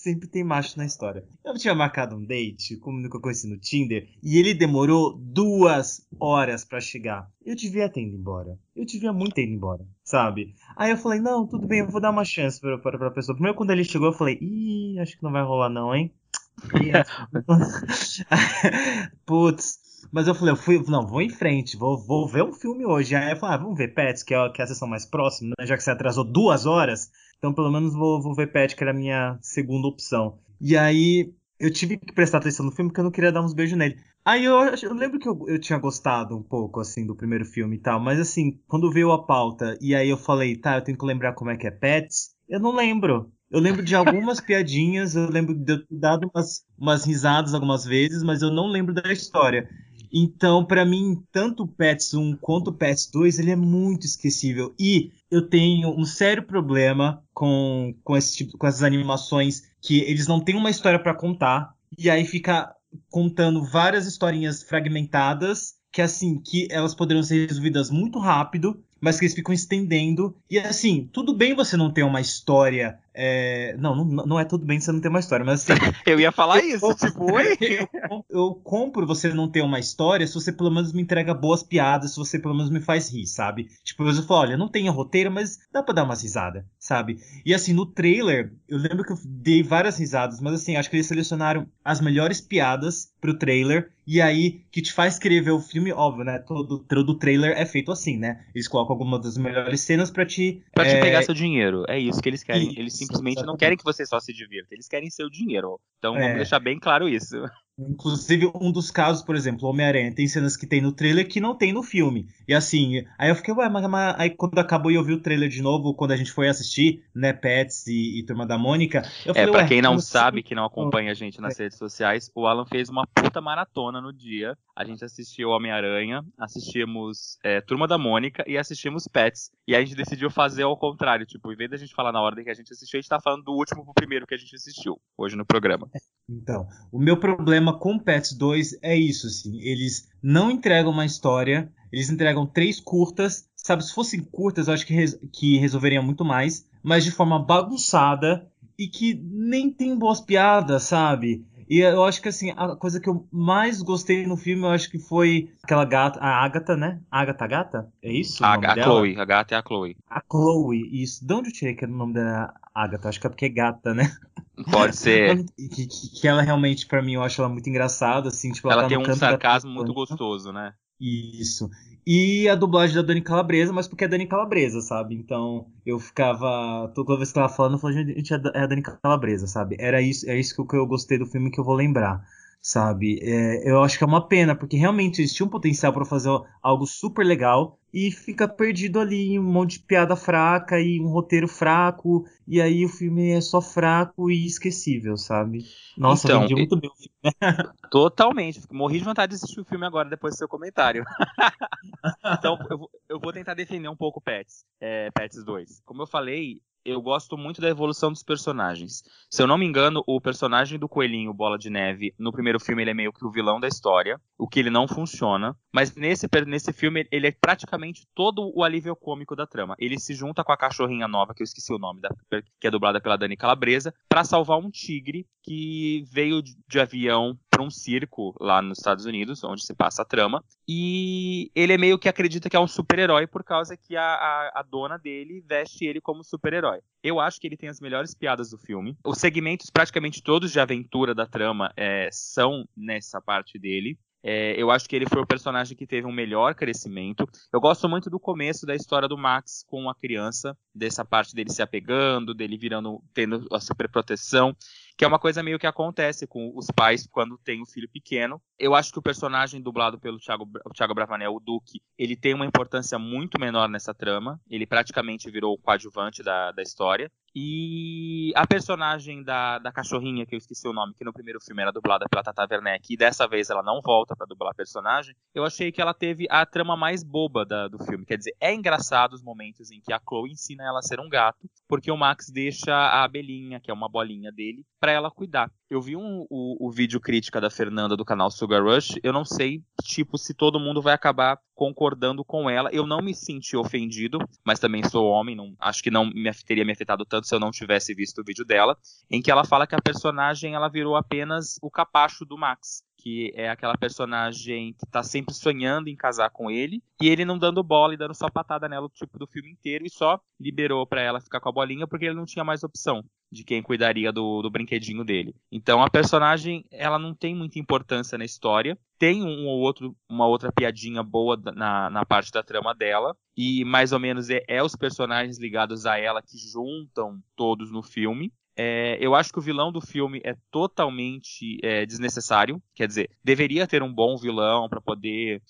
Sempre tem macho na história. Eu tinha marcado um date, como nunca conheci no Tinder, e ele demorou duas horas para chegar. Eu devia ter ido embora. Eu devia muito ter ido embora, sabe? Aí eu falei, não, tudo bem, eu vou dar uma chance pra, pra, pra pessoa. Primeiro, quando ele chegou, eu falei, ih, acho que não vai rolar não, hein? Putz, mas eu falei, eu fui, não, vou em frente, vou, vou ver um filme hoje. Aí eu falei, ah, vamos ver Pets, que é, que é a sessão mais próxima, né? já que você atrasou duas horas, então pelo menos vou, vou ver Pets, que era a minha segunda opção. E aí eu tive que prestar atenção no filme porque eu não queria dar uns beijos nele. Aí eu, eu lembro que eu, eu, tinha gostado um pouco, assim, do primeiro filme e tal, mas assim, quando veio a pauta e aí eu falei, tá, eu tenho que lembrar como é que é Pets, eu não lembro. Eu lembro de algumas piadinhas, eu lembro de eu ter dado umas, umas risadas algumas vezes, mas eu não lembro da história. Então, para mim, tanto o Pets 1 quanto o Pets 2, ele é muito esquecível. E eu tenho um sério problema com, com, esse tipo, com essas animações que eles não têm uma história para contar. E aí fica contando várias historinhas fragmentadas que assim que elas poderiam ser resolvidas muito rápido mas que eles ficam estendendo. E assim, tudo bem você não ter uma história. É... Não, não, não é tudo bem você não ter uma história, mas assim. eu ia falar eu, isso, tipo, oi? Eu, eu, compro você não ter uma história se você pelo menos me entrega boas piadas, se você pelo menos me faz rir, sabe? Tipo, eu falo, olha, não tenho roteiro, mas dá pra dar umas risadas, sabe? E assim, no trailer, eu lembro que eu dei várias risadas, mas assim, acho que eles selecionaram as melhores piadas pro trailer. E aí, que te faz querer ver o filme, óbvio, né? Todo, todo trailer é feito assim, né? Eles colocam algumas das melhores cenas para te. Pra te é... pegar seu dinheiro. É isso que eles querem. Isso, eles simplesmente não querem que você só se divirta, eles querem seu dinheiro. Então é... vamos deixar bem claro isso. Inclusive, um dos casos, por exemplo, Homem-Aranha, tem cenas que tem no trailer que não tem no filme. E assim, aí eu fiquei, ué, mas, mas aí quando acabou e eu vi o trailer de novo, quando a gente foi assistir, né, Pets e, e Turma da Mônica. Eu é, falei, é, pra quem não sabe, assim? que não acompanha a gente nas é. redes sociais, o Alan fez uma puta maratona no dia. A gente assistiu Homem-Aranha, assistimos é, Turma da Mônica e assistimos Pets. E a gente decidiu fazer ao contrário, tipo, em vez da gente falar na ordem que a gente assistiu, a gente tá falando do último pro primeiro que a gente assistiu, hoje no programa. Então, o meu problema problema com Pets 2 é isso, assim. Eles não entregam uma história, eles entregam três curtas. Sabe, se fossem curtas, eu acho que, res que resolveriam muito mais, mas de forma bagunçada e que nem tem boas piadas, sabe? E eu acho que assim, a coisa que eu mais gostei no filme, eu acho que foi aquela gata, a Agatha, né? Agatha Gata? É isso? A, a Chloe, a gata é a Chloe. A Chloe, isso. De onde eu tirei que era o nome da Agatha? Acho que é porque é gata, né? Pode ser. que, que, que, ela realmente, para mim, eu acho ela muito engraçada, assim, tipo, ela, ela tá tem um sarcasmo muito gostoso, né? Isso. E a dublagem da Dani Calabresa, mas porque é Dani Calabresa, sabe? Então eu ficava. Toda vez que ela falando, eu falava, gente, é a Dani Calabresa, sabe? Era isso, é isso que eu gostei do filme que eu vou lembrar sabe? É, eu acho que é uma pena, porque realmente eles tinham potencial para fazer algo super legal e fica perdido ali em um monte de piada fraca e um roteiro fraco, e aí o filme é só fraco e esquecível, sabe? Nossa, então, vendi muito bem o filme. Totalmente. Morri de vontade de assistir o filme agora depois do seu comentário. então, eu, eu, vou tentar defender um pouco Pets, é, Pets 2. Como eu falei, eu gosto muito da evolução dos personagens. Se eu não me engano, o personagem do coelhinho Bola de Neve, no primeiro filme, ele é meio que o vilão da história, o que ele não funciona. Mas nesse, nesse filme, ele é praticamente todo o alívio cômico da trama. Ele se junta com a cachorrinha nova, que eu esqueci o nome, da, que é dublada pela Dani Calabresa, para salvar um tigre que veio de avião para um circo lá nos Estados Unidos, onde se passa a trama. E ele é meio que acredita que é um super-herói por causa que a, a, a dona dele veste ele como super-herói. Eu acho que ele tem as melhores piadas do filme. Os segmentos, praticamente todos de aventura da trama, é, são nessa parte dele. É, eu acho que ele foi o personagem que teve um melhor crescimento. Eu gosto muito do começo da história do Max com a criança, dessa parte dele se apegando, dele virando, tendo a superproteção que é uma coisa meio que acontece com os pais quando tem um filho pequeno. Eu acho que o personagem dublado pelo Thiago, Thiago Bravanel, o Duque, ele tem uma importância muito menor nessa trama. Ele praticamente virou o coadjuvante da, da história. E a personagem da, da cachorrinha, que eu esqueci o nome, que no primeiro filme era dublada pela Tata Werneck, e dessa vez ela não volta para dublar a personagem, eu achei que ela teve a trama mais boba da, do filme. Quer dizer, é engraçado os momentos em que a Chloe ensina ela a ser um gato, porque o Max deixa a abelhinha, que é uma bolinha dele, para ela cuidar. Eu vi um, o, o vídeo crítica da Fernanda do canal Sugar Rush, eu não sei, tipo, se todo mundo vai acabar concordando com ela. Eu não me senti ofendido, mas também sou homem, não, acho que não me, teria me afetado tanto se eu não tivesse visto o vídeo dela, em que ela fala que a personagem ela virou apenas o capacho do Max que é aquela personagem que tá sempre sonhando em casar com ele, e ele não dando bola e dando só patada nela, tipo, do filme inteiro, e só liberou para ela ficar com a bolinha porque ele não tinha mais opção de quem cuidaria do, do brinquedinho dele. Então a personagem, ela não tem muita importância na história, tem um ou outro, uma outra piadinha boa na, na parte da trama dela, e mais ou menos é, é os personagens ligados a ela que juntam todos no filme, É, eu acho que o vilão do filme é totalmente é, desnecessário. Quer dizer, deveria ter um bom vilão para poder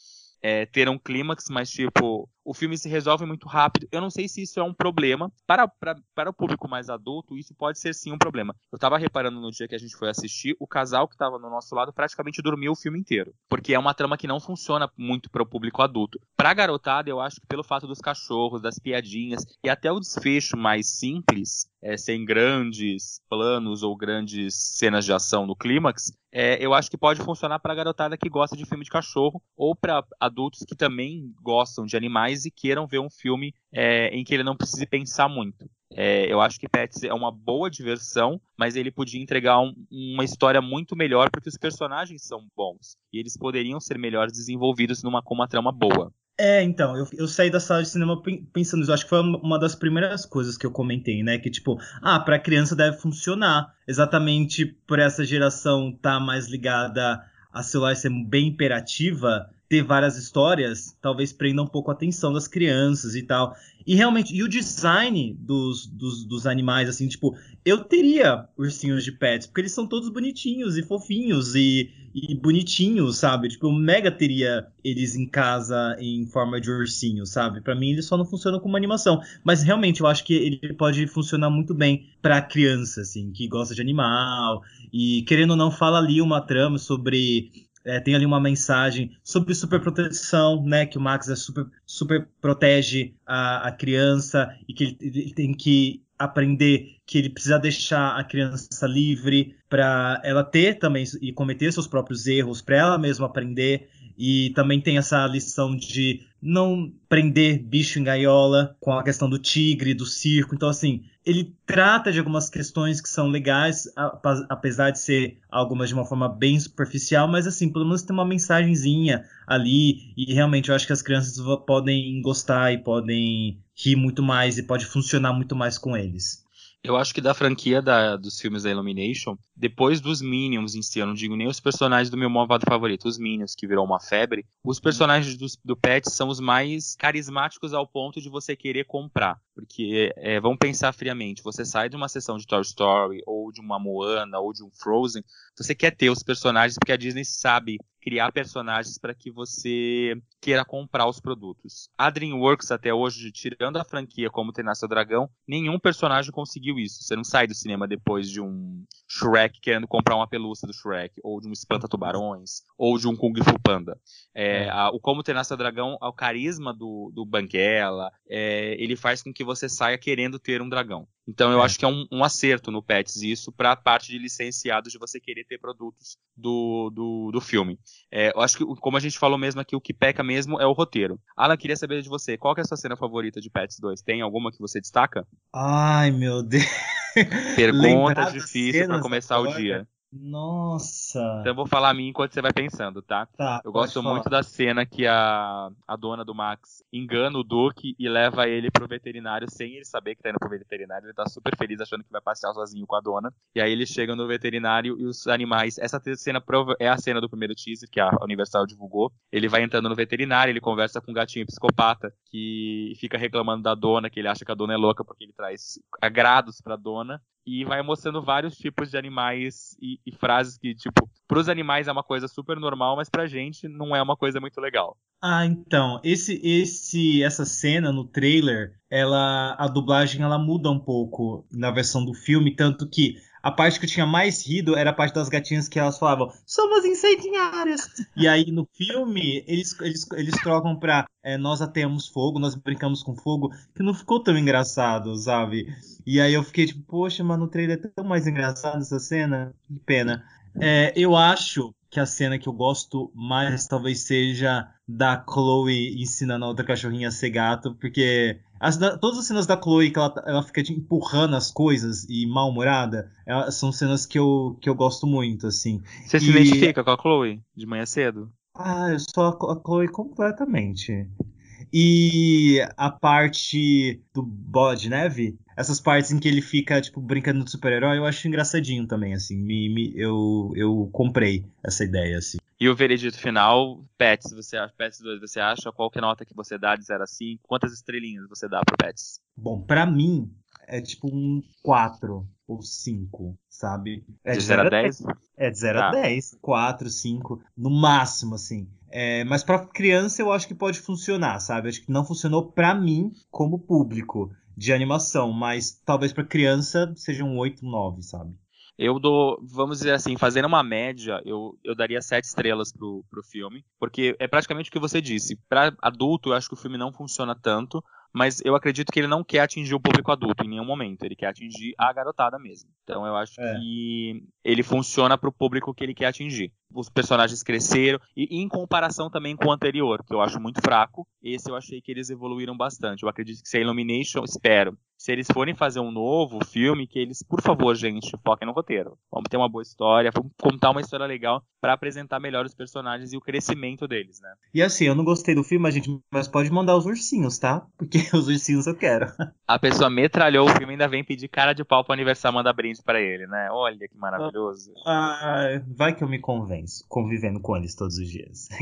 é, ter um clímax, mas tipo, o filme se resolve muito rápido. Eu não sei se isso é um problema. Para, para, para o público mais adulto, isso pode ser sim um problema. Eu estava reparando no dia que a gente foi assistir, o casal que estava no nosso lado praticamente dormiu o filme inteiro. Porque é uma trama que não funciona muito para o público adulto. Para a garotada, eu acho que pelo fato dos cachorros, das piadinhas e até o desfecho mais simples, é, sem grandes planos ou grandes cenas de ação no clímax, é, eu acho que pode funcionar para a garotada que gosta de filme de cachorro ou para adultos que também gostam de animais e queiram ver um filme é, em que ele não precise pensar muito. É, eu acho que Pets é uma boa diversão, mas ele podia entregar um, uma história muito melhor porque os personagens são bons e eles poderiam ser melhor desenvolvidos numa com uma trama boa. É, então, eu, eu saí da sala de cinema pensando isso. Acho que foi uma das primeiras coisas que eu comentei, né? Que, tipo, ah, pra criança deve funcionar. Exatamente por essa geração tá mais ligada a celular ser bem imperativa ter várias histórias, talvez prenda um pouco a atenção das crianças e tal. E realmente, e o design dos, dos, dos, animais, assim, tipo, eu teria ursinhos de pets, porque eles são todos bonitinhos e fofinhos e, e bonitinhos, sabe? Tipo, eu mega teria eles em casa em forma de ursinho, sabe? Para mim, eles só não funcionam como animação. Mas realmente, eu acho que ele pode funcionar muito bem para criança, assim, que gosta de animal. E querendo ou não, fala ali uma trama sobre é, tem ali uma mensagem sobre superproteção, né? Que o Max é super, super protege a, a criança e que ele, ele tem que aprender que ele precisa deixar a criança livre para ela ter também e cometer seus próprios erros, para ela mesma aprender. E também tem essa lição de não prender bicho em gaiola, com a questão do tigre, do circo. Então, assim, ele trata de algumas questões que são legais, apesar de ser algumas de uma forma bem superficial, mas, assim, pelo menos tem uma mensagenzinha ali. E realmente eu acho que as crianças podem gostar e podem rir muito mais e pode funcionar muito mais com eles. Eu acho que da franquia da, dos filmes da Illumination, depois dos Minions em si, eu não digo nem os personagens do meu malvado favorito, os Minions, que virou uma febre, os personagens do, do Pet são os mais carismáticos ao ponto de você querer comprar. Porque, é, vamos pensar friamente, você sai de uma sessão de Toy Story, ou de uma Moana, ou de um Frozen, você quer ter os personagens, porque a Disney sabe criar personagens para que você queira comprar os produtos. A DreamWorks até hoje, tirando a franquia como Treinar Seu Dragão, nenhum personagem conseguiu isso. Você não sai do cinema depois de um Shrek querendo comprar uma pelúcia do Shrek, ou de um Espanta Tubarões, ou de um Kung Fu Panda. É, é. A, o Como Treinar Seu Dragão, o carisma do, do Banguela, é, ele faz com que você saia querendo ter um dragão. Então eu é. acho que é um, um, acerto no Pets isso para a parte de licenciados de você querer ter produtos do, do, do filme. É, eu acho que, como a gente falou mesmo aqui, o que peca mesmo é o roteiro. Alan, queria saber de você, qual é a sua cena favorita de Pets 2? Tem alguma que você destaca? Ai, meu Deus. Pergunta difícil para começar agora. o dia. Nossa! Então eu vou falar a mim enquanto você vai pensando, tá? Tá. Eu gosto falar. muito da cena que a, a dona do Max engana o Duke e leva ele pro veterinário sem ele saber que tá indo pro veterinário. Ele tá super feliz achando que vai passear sozinho com a dona. E aí ele chega no veterinário e os animais. Essa cena é a cena do primeiro teaser que a Universal divulgou. Ele vai entrando no veterinário, ele conversa com um gatinho psicopata que fica reclamando da dona, que ele acha que a dona é louca porque ele traz agrados pra dona e vai mostrando vários tipos de animais e, e frases que, tipo, pros animais é uma coisa super normal, mas pra gente não é uma coisa muito legal. Ah, então, esse, esse, essa cena no trailer, ela, a dublagem ela muda um pouco na versão do filme, tanto que a parte que eu tinha mais rido era a parte das gatinhas que elas falavam, somos incendiárias. e aí no filme eles, eles, eles trocam pra é, nós atemos fogo, nós brincamos com fogo, que não ficou tão engraçado, sabe? E aí eu fiquei tipo, poxa, mas no trailer é tão mais engraçado essa cena, que pena. É, eu acho que a cena que eu gosto mais talvez seja da Chloe ensinando a outra cachorrinha a ser gato, porque as, todas as cenas da Chloe que ela, ela fica tipo, empurrando as coisas e mal-humorada, são cenas que eu, que eu gosto muito, assim. Você e... se identifica com a Chloe de manhã cedo? Ah, eu sou a, a Chloe completamente. E a parte do bode neve, essas partes em que ele fica, tipo, brincando de super-herói, eu acho engraçadinho também, assim. Me, me, eu, eu comprei essa ideia, assim. E o veredito final, Pets, você acha, Pets 2, você acha? Qual que é a nota que você dá de 0 a 5? Quantas estrelinhas você dá pro Pets? Bom, para mim, é tipo um 4 ou 5, sabe? É de 0 a 10? É de 0 Tá. a 10, 4, 5, no máximo, assim. É, mas pra criança eu acho que pode funcionar, sabe? Acho que não funcionou pra mim como público de animação, mas talvez pra criança seja um 8, 9, sabe? Eu dou, vamos dizer assim, fazendo uma média, eu, eu daria sete estrelas pro, pro filme, porque é praticamente o que você disse. Pra adulto, eu acho que o filme não funciona tanto, mas eu acredito que ele não quer atingir o público adulto em nenhum momento, ele quer atingir a garotada mesmo. Então eu acho É. que ele funciona pro público que ele quer atingir. Os personagens cresceram, e em comparação também com o anterior, que eu acho muito fraco, esse eu achei que eles evoluíram bastante. Eu acredito que se a Illumination, espero, se eles forem fazer um novo filme, que eles, por favor, gente, foquem no roteiro. Vamos ter uma boa história, vamos contar uma história legal pra apresentar melhor os personagens e o crescimento deles, né? E assim, eu não gostei do filme, gente, mas pode mandar os ursinhos, tá? Porque os ursinhos eu quero. A pessoa metralhou o filme e ainda vem pedir cara de pau pro aniversário mandar brinde pra ele, né? Olha que maravilhoso. Ah, vai que eu me convenço, convivendo com eles todos os dias.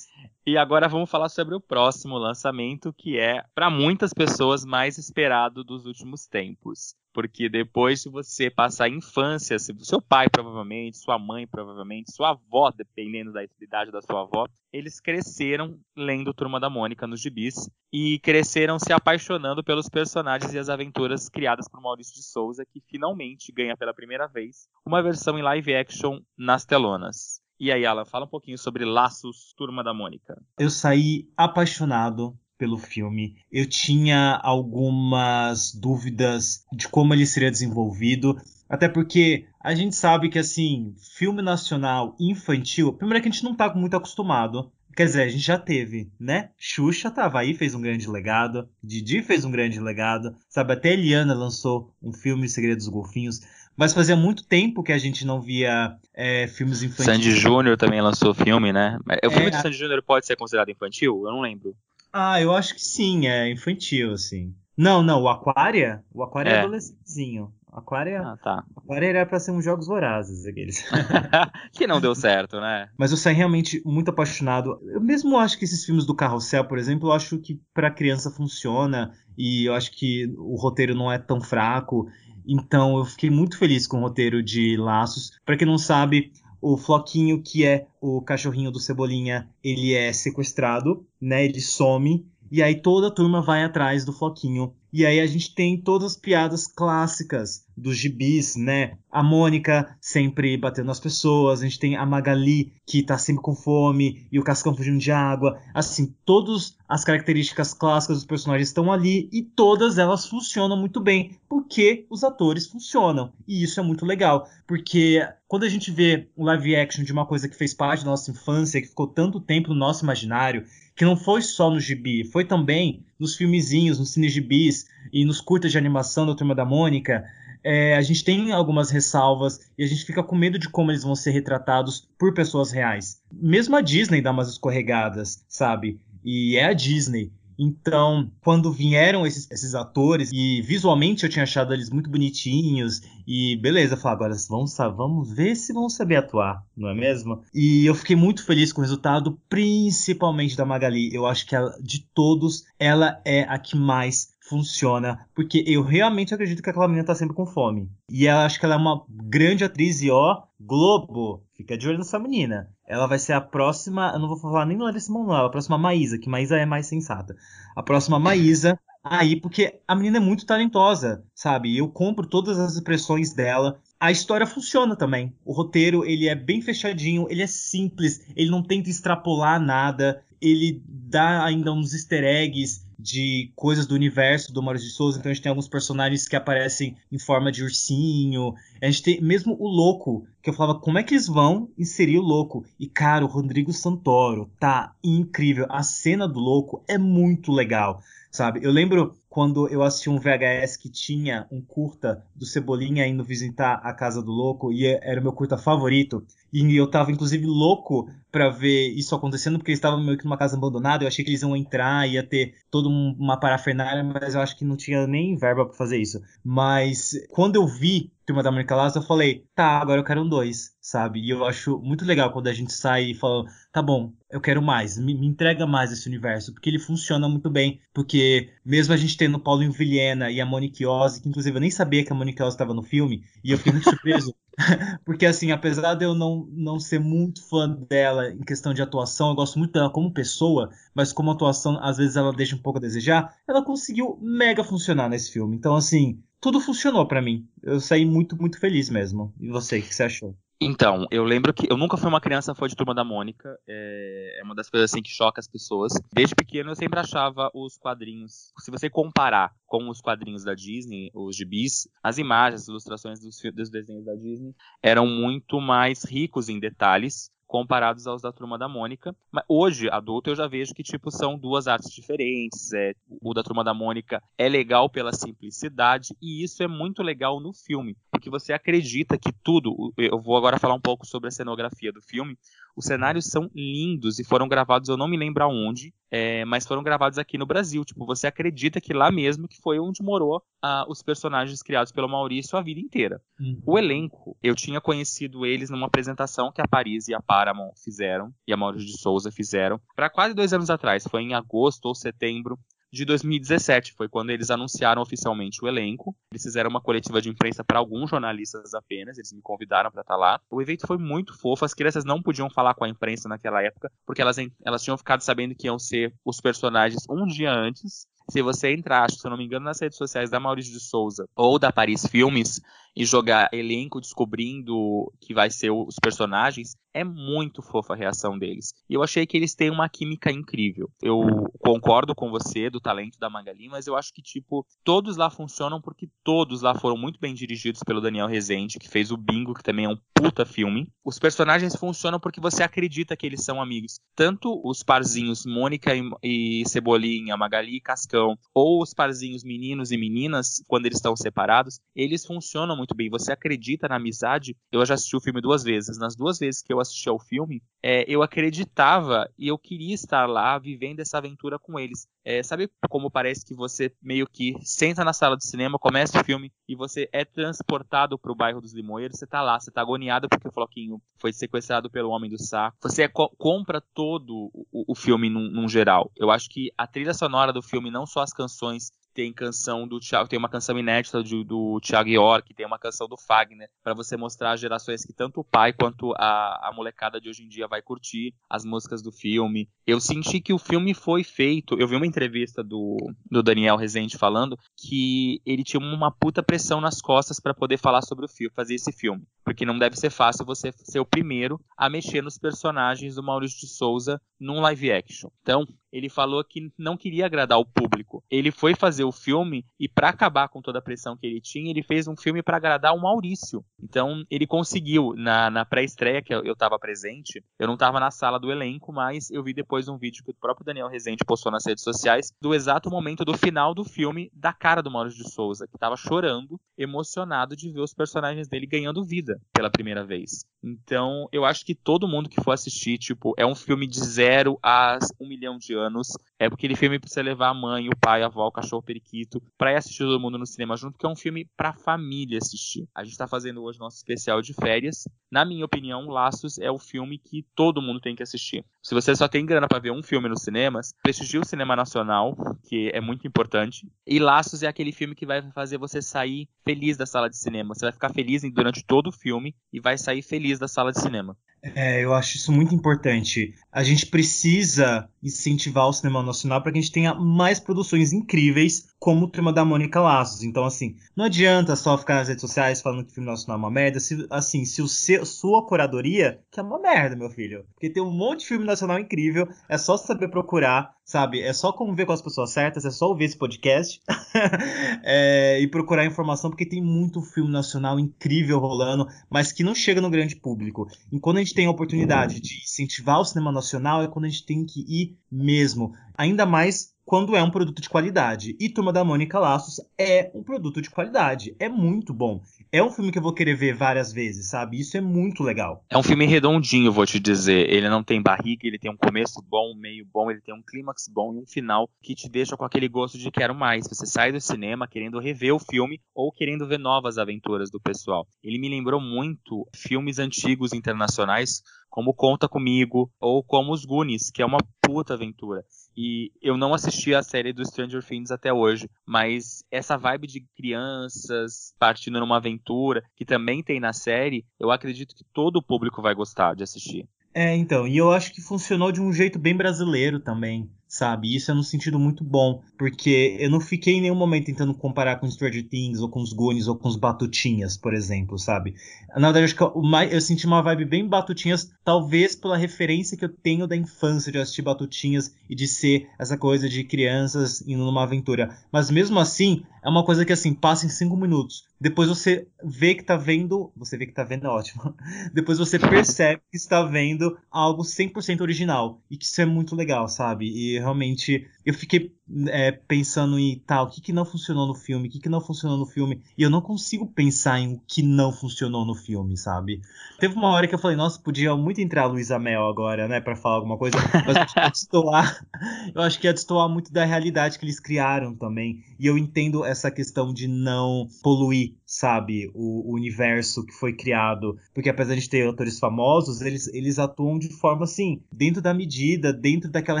E agora vamos falar sobre o próximo lançamento, que é, para muitas pessoas, mais esperado dos últimos tempos. Porque depois de você passar a infância, se- seu pai provavelmente, sua mãe provavelmente, sua avó, dependendo da idade da sua avó, eles cresceram lendo Turma da Mônica nos gibis e cresceram se apaixonando pelos personagens e as aventuras criadas por Maurício de Souza, que finalmente ganha pela primeira vez uma versão em live action nas telonas. E aí, Alan, fala um pouquinho sobre Laços Turma da Mônica. Eu saí apaixonado pelo filme. Eu tinha algumas dúvidas de como ele seria desenvolvido. Até porque a gente sabe que, assim, filme nacional infantil, primeiro que a gente não tá muito acostumado. Quer dizer, a gente já teve, né? Xuxa tava aí, fez um grande legado. Didi fez um grande legado. Sabe, até Eliana lançou um filme, Segredo dos Golfinhos. Mas fazia muito tempo que a gente não via é, filmes infantis. Sandy Júnior também lançou filme, né? O filme É, do Sandy Júnior pode ser considerado infantil? Eu não lembro. Ah, eu acho que sim, é infantil, assim. Não, não, o Aquária, o Aquária é, É. adolescentezinho. O Aquária, Ah, tá. o Aquária era pra ser uns jogos vorazes, aqueles. que não deu certo, né? Mas eu saí realmente muito apaixonado. Eu mesmo acho que esses filmes do Carrossel, por exemplo, eu acho que pra criança funciona e eu acho que o roteiro não é tão fraco. Então eu fiquei muito feliz com o roteiro de Laços. Pra quem não sabe, o Floquinho, que é o cachorrinho do Cebolinha, ele é sequestrado, né? Ele some. E aí toda a turma vai atrás do Floquinho. E aí a gente tem todas as piadas clássicas dos gibis, né? A Mônica sempre batendo nas pessoas, a gente tem a Magali que tá sempre com fome e o Cascão fugindo de água. Assim, todas as características clássicas dos personagens estão ali e todas elas funcionam muito bem, porque os atores funcionam. E isso é muito legal, porque quando a gente vê um live action de uma coisa que fez parte da nossa infância, que ficou tanto tempo no nosso imaginário, que não foi só no gibi, foi também nos filmezinhos, nos cinegibis e nos curtas de animação da Turma da Mônica, é, a gente tem algumas ressalvas e a gente fica com medo de como eles vão ser retratados por pessoas reais. Mesmo a Disney dá umas escorregadas, sabe? E é a Disney. Então, quando vieram esses, esses atores, e visualmente eu tinha achado eles muito bonitinhos, e beleza, eu falei, agora vamos, vamos ver se vão saber atuar, não é mesmo? E eu fiquei muito feliz com o resultado, principalmente da Magali. Eu acho que ela, de todos, ela é a que mais funciona, porque eu realmente acredito que aquela menina tá sempre com fome. E eu acho que ela é uma grande atriz e ó, Globo, fica de olho nessa menina. Ela vai ser a próxima, eu não vou falar nem Larissa Manoela, a próxima Maísa, que Maísa é mais sensata. A próxima Maísa, aí, porque a menina é muito talentosa, sabe? Eu compro todas as expressões dela. A história funciona também. O roteiro, ele é bem fechadinho, ele é simples, ele não tenta extrapolar nada, ele dá ainda uns easter eggs de coisas do universo do Maurício de Souza. Então a gente tem alguns personagens que aparecem em forma de ursinho. A gente tem mesmo o louco, que eu falava, como é que eles vão inserir o louco? E cara, o Rodrigo Santoro tá incrível. A cena do louco é muito legal, sabe? Eu lembro quando eu assisti um VHS que tinha um curta do Cebolinha indo visitar a casa do louco e era o meu curta favorito. E eu tava inclusive louco pra ver isso acontecendo, porque eles estavam meio que numa casa abandonada. Eu achei que eles iam entrar, ia ter toda um- uma parafernália, mas eu acho que não tinha nem verba pra fazer isso. Mas quando eu vi Turma da Mônica Laços, eu falei, tá, agora eu quero um dois, sabe? E eu acho muito legal quando a gente sai e fala, tá bom, eu quero mais, me, me entrega mais esse universo, porque ele funciona muito bem. Porque mesmo a gente tendo o Paulinho Vilhena e a Monique Ozzy, que inclusive eu nem sabia que a Monique Ozzy estava no filme, e eu fiquei muito surpreso. porque assim, apesar de eu não, não ser muito fã dela em questão de atuação, eu gosto muito dela como pessoa, mas como atuação, às vezes ela deixa um pouco a desejar, ela conseguiu mega funcionar nesse filme. Então, assim, tudo funcionou para mim. Eu saí muito, muito feliz mesmo. E você, o que você achou? Então, eu lembro que eu nunca fui uma criança fã de Turma da Mônica. É, é uma das coisas assim que choca as pessoas. Desde pequeno eu sempre achava os quadrinhos. Se você comparar com os quadrinhos da Disney, os gibis, as imagens, as ilustrações dos, dos desenhos da Disney eram muito mais ricos em detalhes comparados aos da Turma da Mônica. Mas hoje, adulto, eu já vejo que tipo são duas artes diferentes. É, o da Turma da Mônica é legal pela simplicidade e isso é muito legal no filme, porque você acredita que tudo. Eu vou agora falar um pouco sobre a cenografia do filme. Os cenários são lindos e foram gravados, eu não me lembro aonde, é, mas foram gravados aqui no Brasil. Tipo, você acredita que lá mesmo que foi onde morou ah, os personagens criados pelo Maurício a vida inteira. Uhum. O elenco, eu tinha conhecido eles numa apresentação que a Paris e a Paramount fizeram, e a Maurício de Souza fizeram, para quase dois anos atrás. Foi em agosto ou setembro de 2017. Foi quando eles anunciaram oficialmente o elenco. Eles fizeram uma coletiva de imprensa para alguns jornalistas apenas. Eles me convidaram para estar tá lá. O evento foi muito fofo. As crianças não podiam falar com a imprensa naquela época, porque elas, elas tinham ficado sabendo que iam ser os personagens um dia antes. Se você entrar, se eu não me engano, nas redes sociais da Maurício de Souza ou da Paris Filmes e jogar elenco descobrindo que vai ser os personagens, é muito fofa a reação deles. E eu achei que eles têm uma química incrível. Eu concordo com você do talento da Magali, mas eu acho que, tipo, todos lá funcionam porque todos lá foram muito bem dirigidos pelo Daniel Rezende, que fez o Bingo, que também é um puta filme. Os personagens funcionam porque você acredita que eles são amigos. Tanto os parzinhos Mônica e, Cebolinha, Magali e Cascão, ou os parzinhos meninos e meninas, quando eles estão separados, eles funcionam muito bem. Você acredita na amizade. Eu já assisti o filme duas vezes. Nas duas vezes que eu assisti ao filme, é, eu acreditava e eu queria estar lá vivendo essa aventura com eles. É, sabe como parece que você meio que senta na sala de cinema, começa o filme e você é transportado para o bairro dos Limoeiros, você tá lá, você tá agoniado porque o Floquinho foi sequestrado pelo Homem do Saco. Você é, co compra todo o, o filme num, num geral. Eu acho que a trilha sonora do filme, não só as canções tem canção do Thiago, tem uma canção inédita do, do Thiago York, tem uma canção do Fagner, para você mostrar as gerações que tanto o pai quanto a, a molecada de hoje em dia vai curtir as músicas do filme. Eu senti que o filme foi feito. Eu vi uma entrevista do, do Daniel Rezende falando que ele tinha uma puta pressão nas costas para poder falar sobre o filme, fazer esse filme. Porque não deve ser fácil você ser o primeiro a mexer nos personagens do Maurício de Souza num live action. Então, ele falou que não queria agradar o público. Ele foi fazer o filme e para acabar com toda a pressão que ele tinha, ele fez um filme para agradar o Maurício. Então ele conseguiu na, na pré-estreia que eu estava presente. Eu não estava na sala do elenco, mas eu vi depois um vídeo que o próprio Daniel Rezende postou nas redes sociais do exato momento do final do filme da cara do Maurício de Souza, que estava chorando, emocionado de ver os personagens dele ganhando vida pela primeira vez. Então eu acho que todo mundo que for assistir, tipo, é um filme de zero a um milhão de anos anos. É porque aquele filme precisa levar a mãe, o pai, a avó, o cachorro, o periquito, pra ir assistir todo mundo no cinema junto, que é um filme pra família assistir. A gente tá fazendo hoje nosso especial de férias. Na minha opinião, Laços é o filme que todo mundo tem que assistir. Se você só tem grana para ver um filme nos cinemas, prestigie o cinema nacional, que é muito importante. E Laços é aquele filme que vai fazer você sair feliz da sala de cinema. Você vai ficar feliz durante todo o filme e vai sair feliz da sala de cinema. É, eu acho isso muito importante. A gente precisa incentivar o cinema nacional para que a gente tenha mais produções incríveis, como Turma da Mônica Laços. Então, assim, não adianta só ficar nas redes sociais falando que o filme nacional é uma merda. Se, assim, se o seu, sua curadoria, que é uma merda, meu filho. Porque tem um monte de filme nacional incrível, é só saber procurar, sabe? É só conviver com as pessoas certas, é só ouvir esse podcast é, e procurar informação, porque tem muito filme nacional incrível rolando, mas que não chega no grande público. E quando a gente tem a oportunidade de incentivar o cinema nacional, é quando a gente tem que ir mesmo. Ainda mais quando é um produto de qualidade. E Turma da Mônica Laços é um produto de qualidade. É muito bom. é um filme que eu vou querer ver várias vezes, sabe? Isso é muito legal. É um filme redondinho, vou te dizer. Ele não tem barriga, ele tem um começo bom, um meio bom, ele tem um clímax bom e um final que te deixa com aquele gosto de quero mais. Você sai do cinema querendo rever o filme ou querendo ver novas aventuras do pessoal. Ele me lembrou muito filmes antigos internacionais, como Conta Comigo ou como Os Goonies, que é uma puta aventura. E eu não assisti a série do Stranger Things até hoje, mas essa vibe de crianças partindo numa aventura, que também tem na série, eu acredito que todo o público vai gostar de assistir. É, então, e eu acho que funcionou de um jeito bem brasileiro também sabe? Isso é no sentido muito bom, porque eu não fiquei em nenhum momento tentando comparar com Stranger Things, ou com os Goonies, ou com os Batutinhas, por exemplo, sabe? Na verdade, acho que eu, eu senti uma vibe bem Batutinhas, talvez pela referência que eu tenho da infância de assistir Batutinhas e de ser essa coisa de crianças indo numa aventura. Mas mesmo assim, é uma coisa que assim, passa em cinco minutos. Depois você vê que tá vendo. Você vê que tá vendo, é ótimo. Depois você percebe que está vendo algo 100% original. E que isso é muito legal, sabe? E realmente eu fiquei é, pensando em tal, tá, o que, que não funcionou no filme, o que, que não funcionou no filme, e eu não consigo pensar em o que não funcionou no filme, sabe? Teve uma hora que eu falei, nossa, podia muito entrar a Luísa Mel agora, né, para falar alguma coisa, mas eu acho que ia destoar, eu acho que ia destoar muito da realidade que eles criaram também, e eu entendo essa questão de não poluir sabe, o, o, universo que foi criado. Porque apesar de ter autores famosos, eles, eles atuam de forma assim, dentro da medida, dentro daquela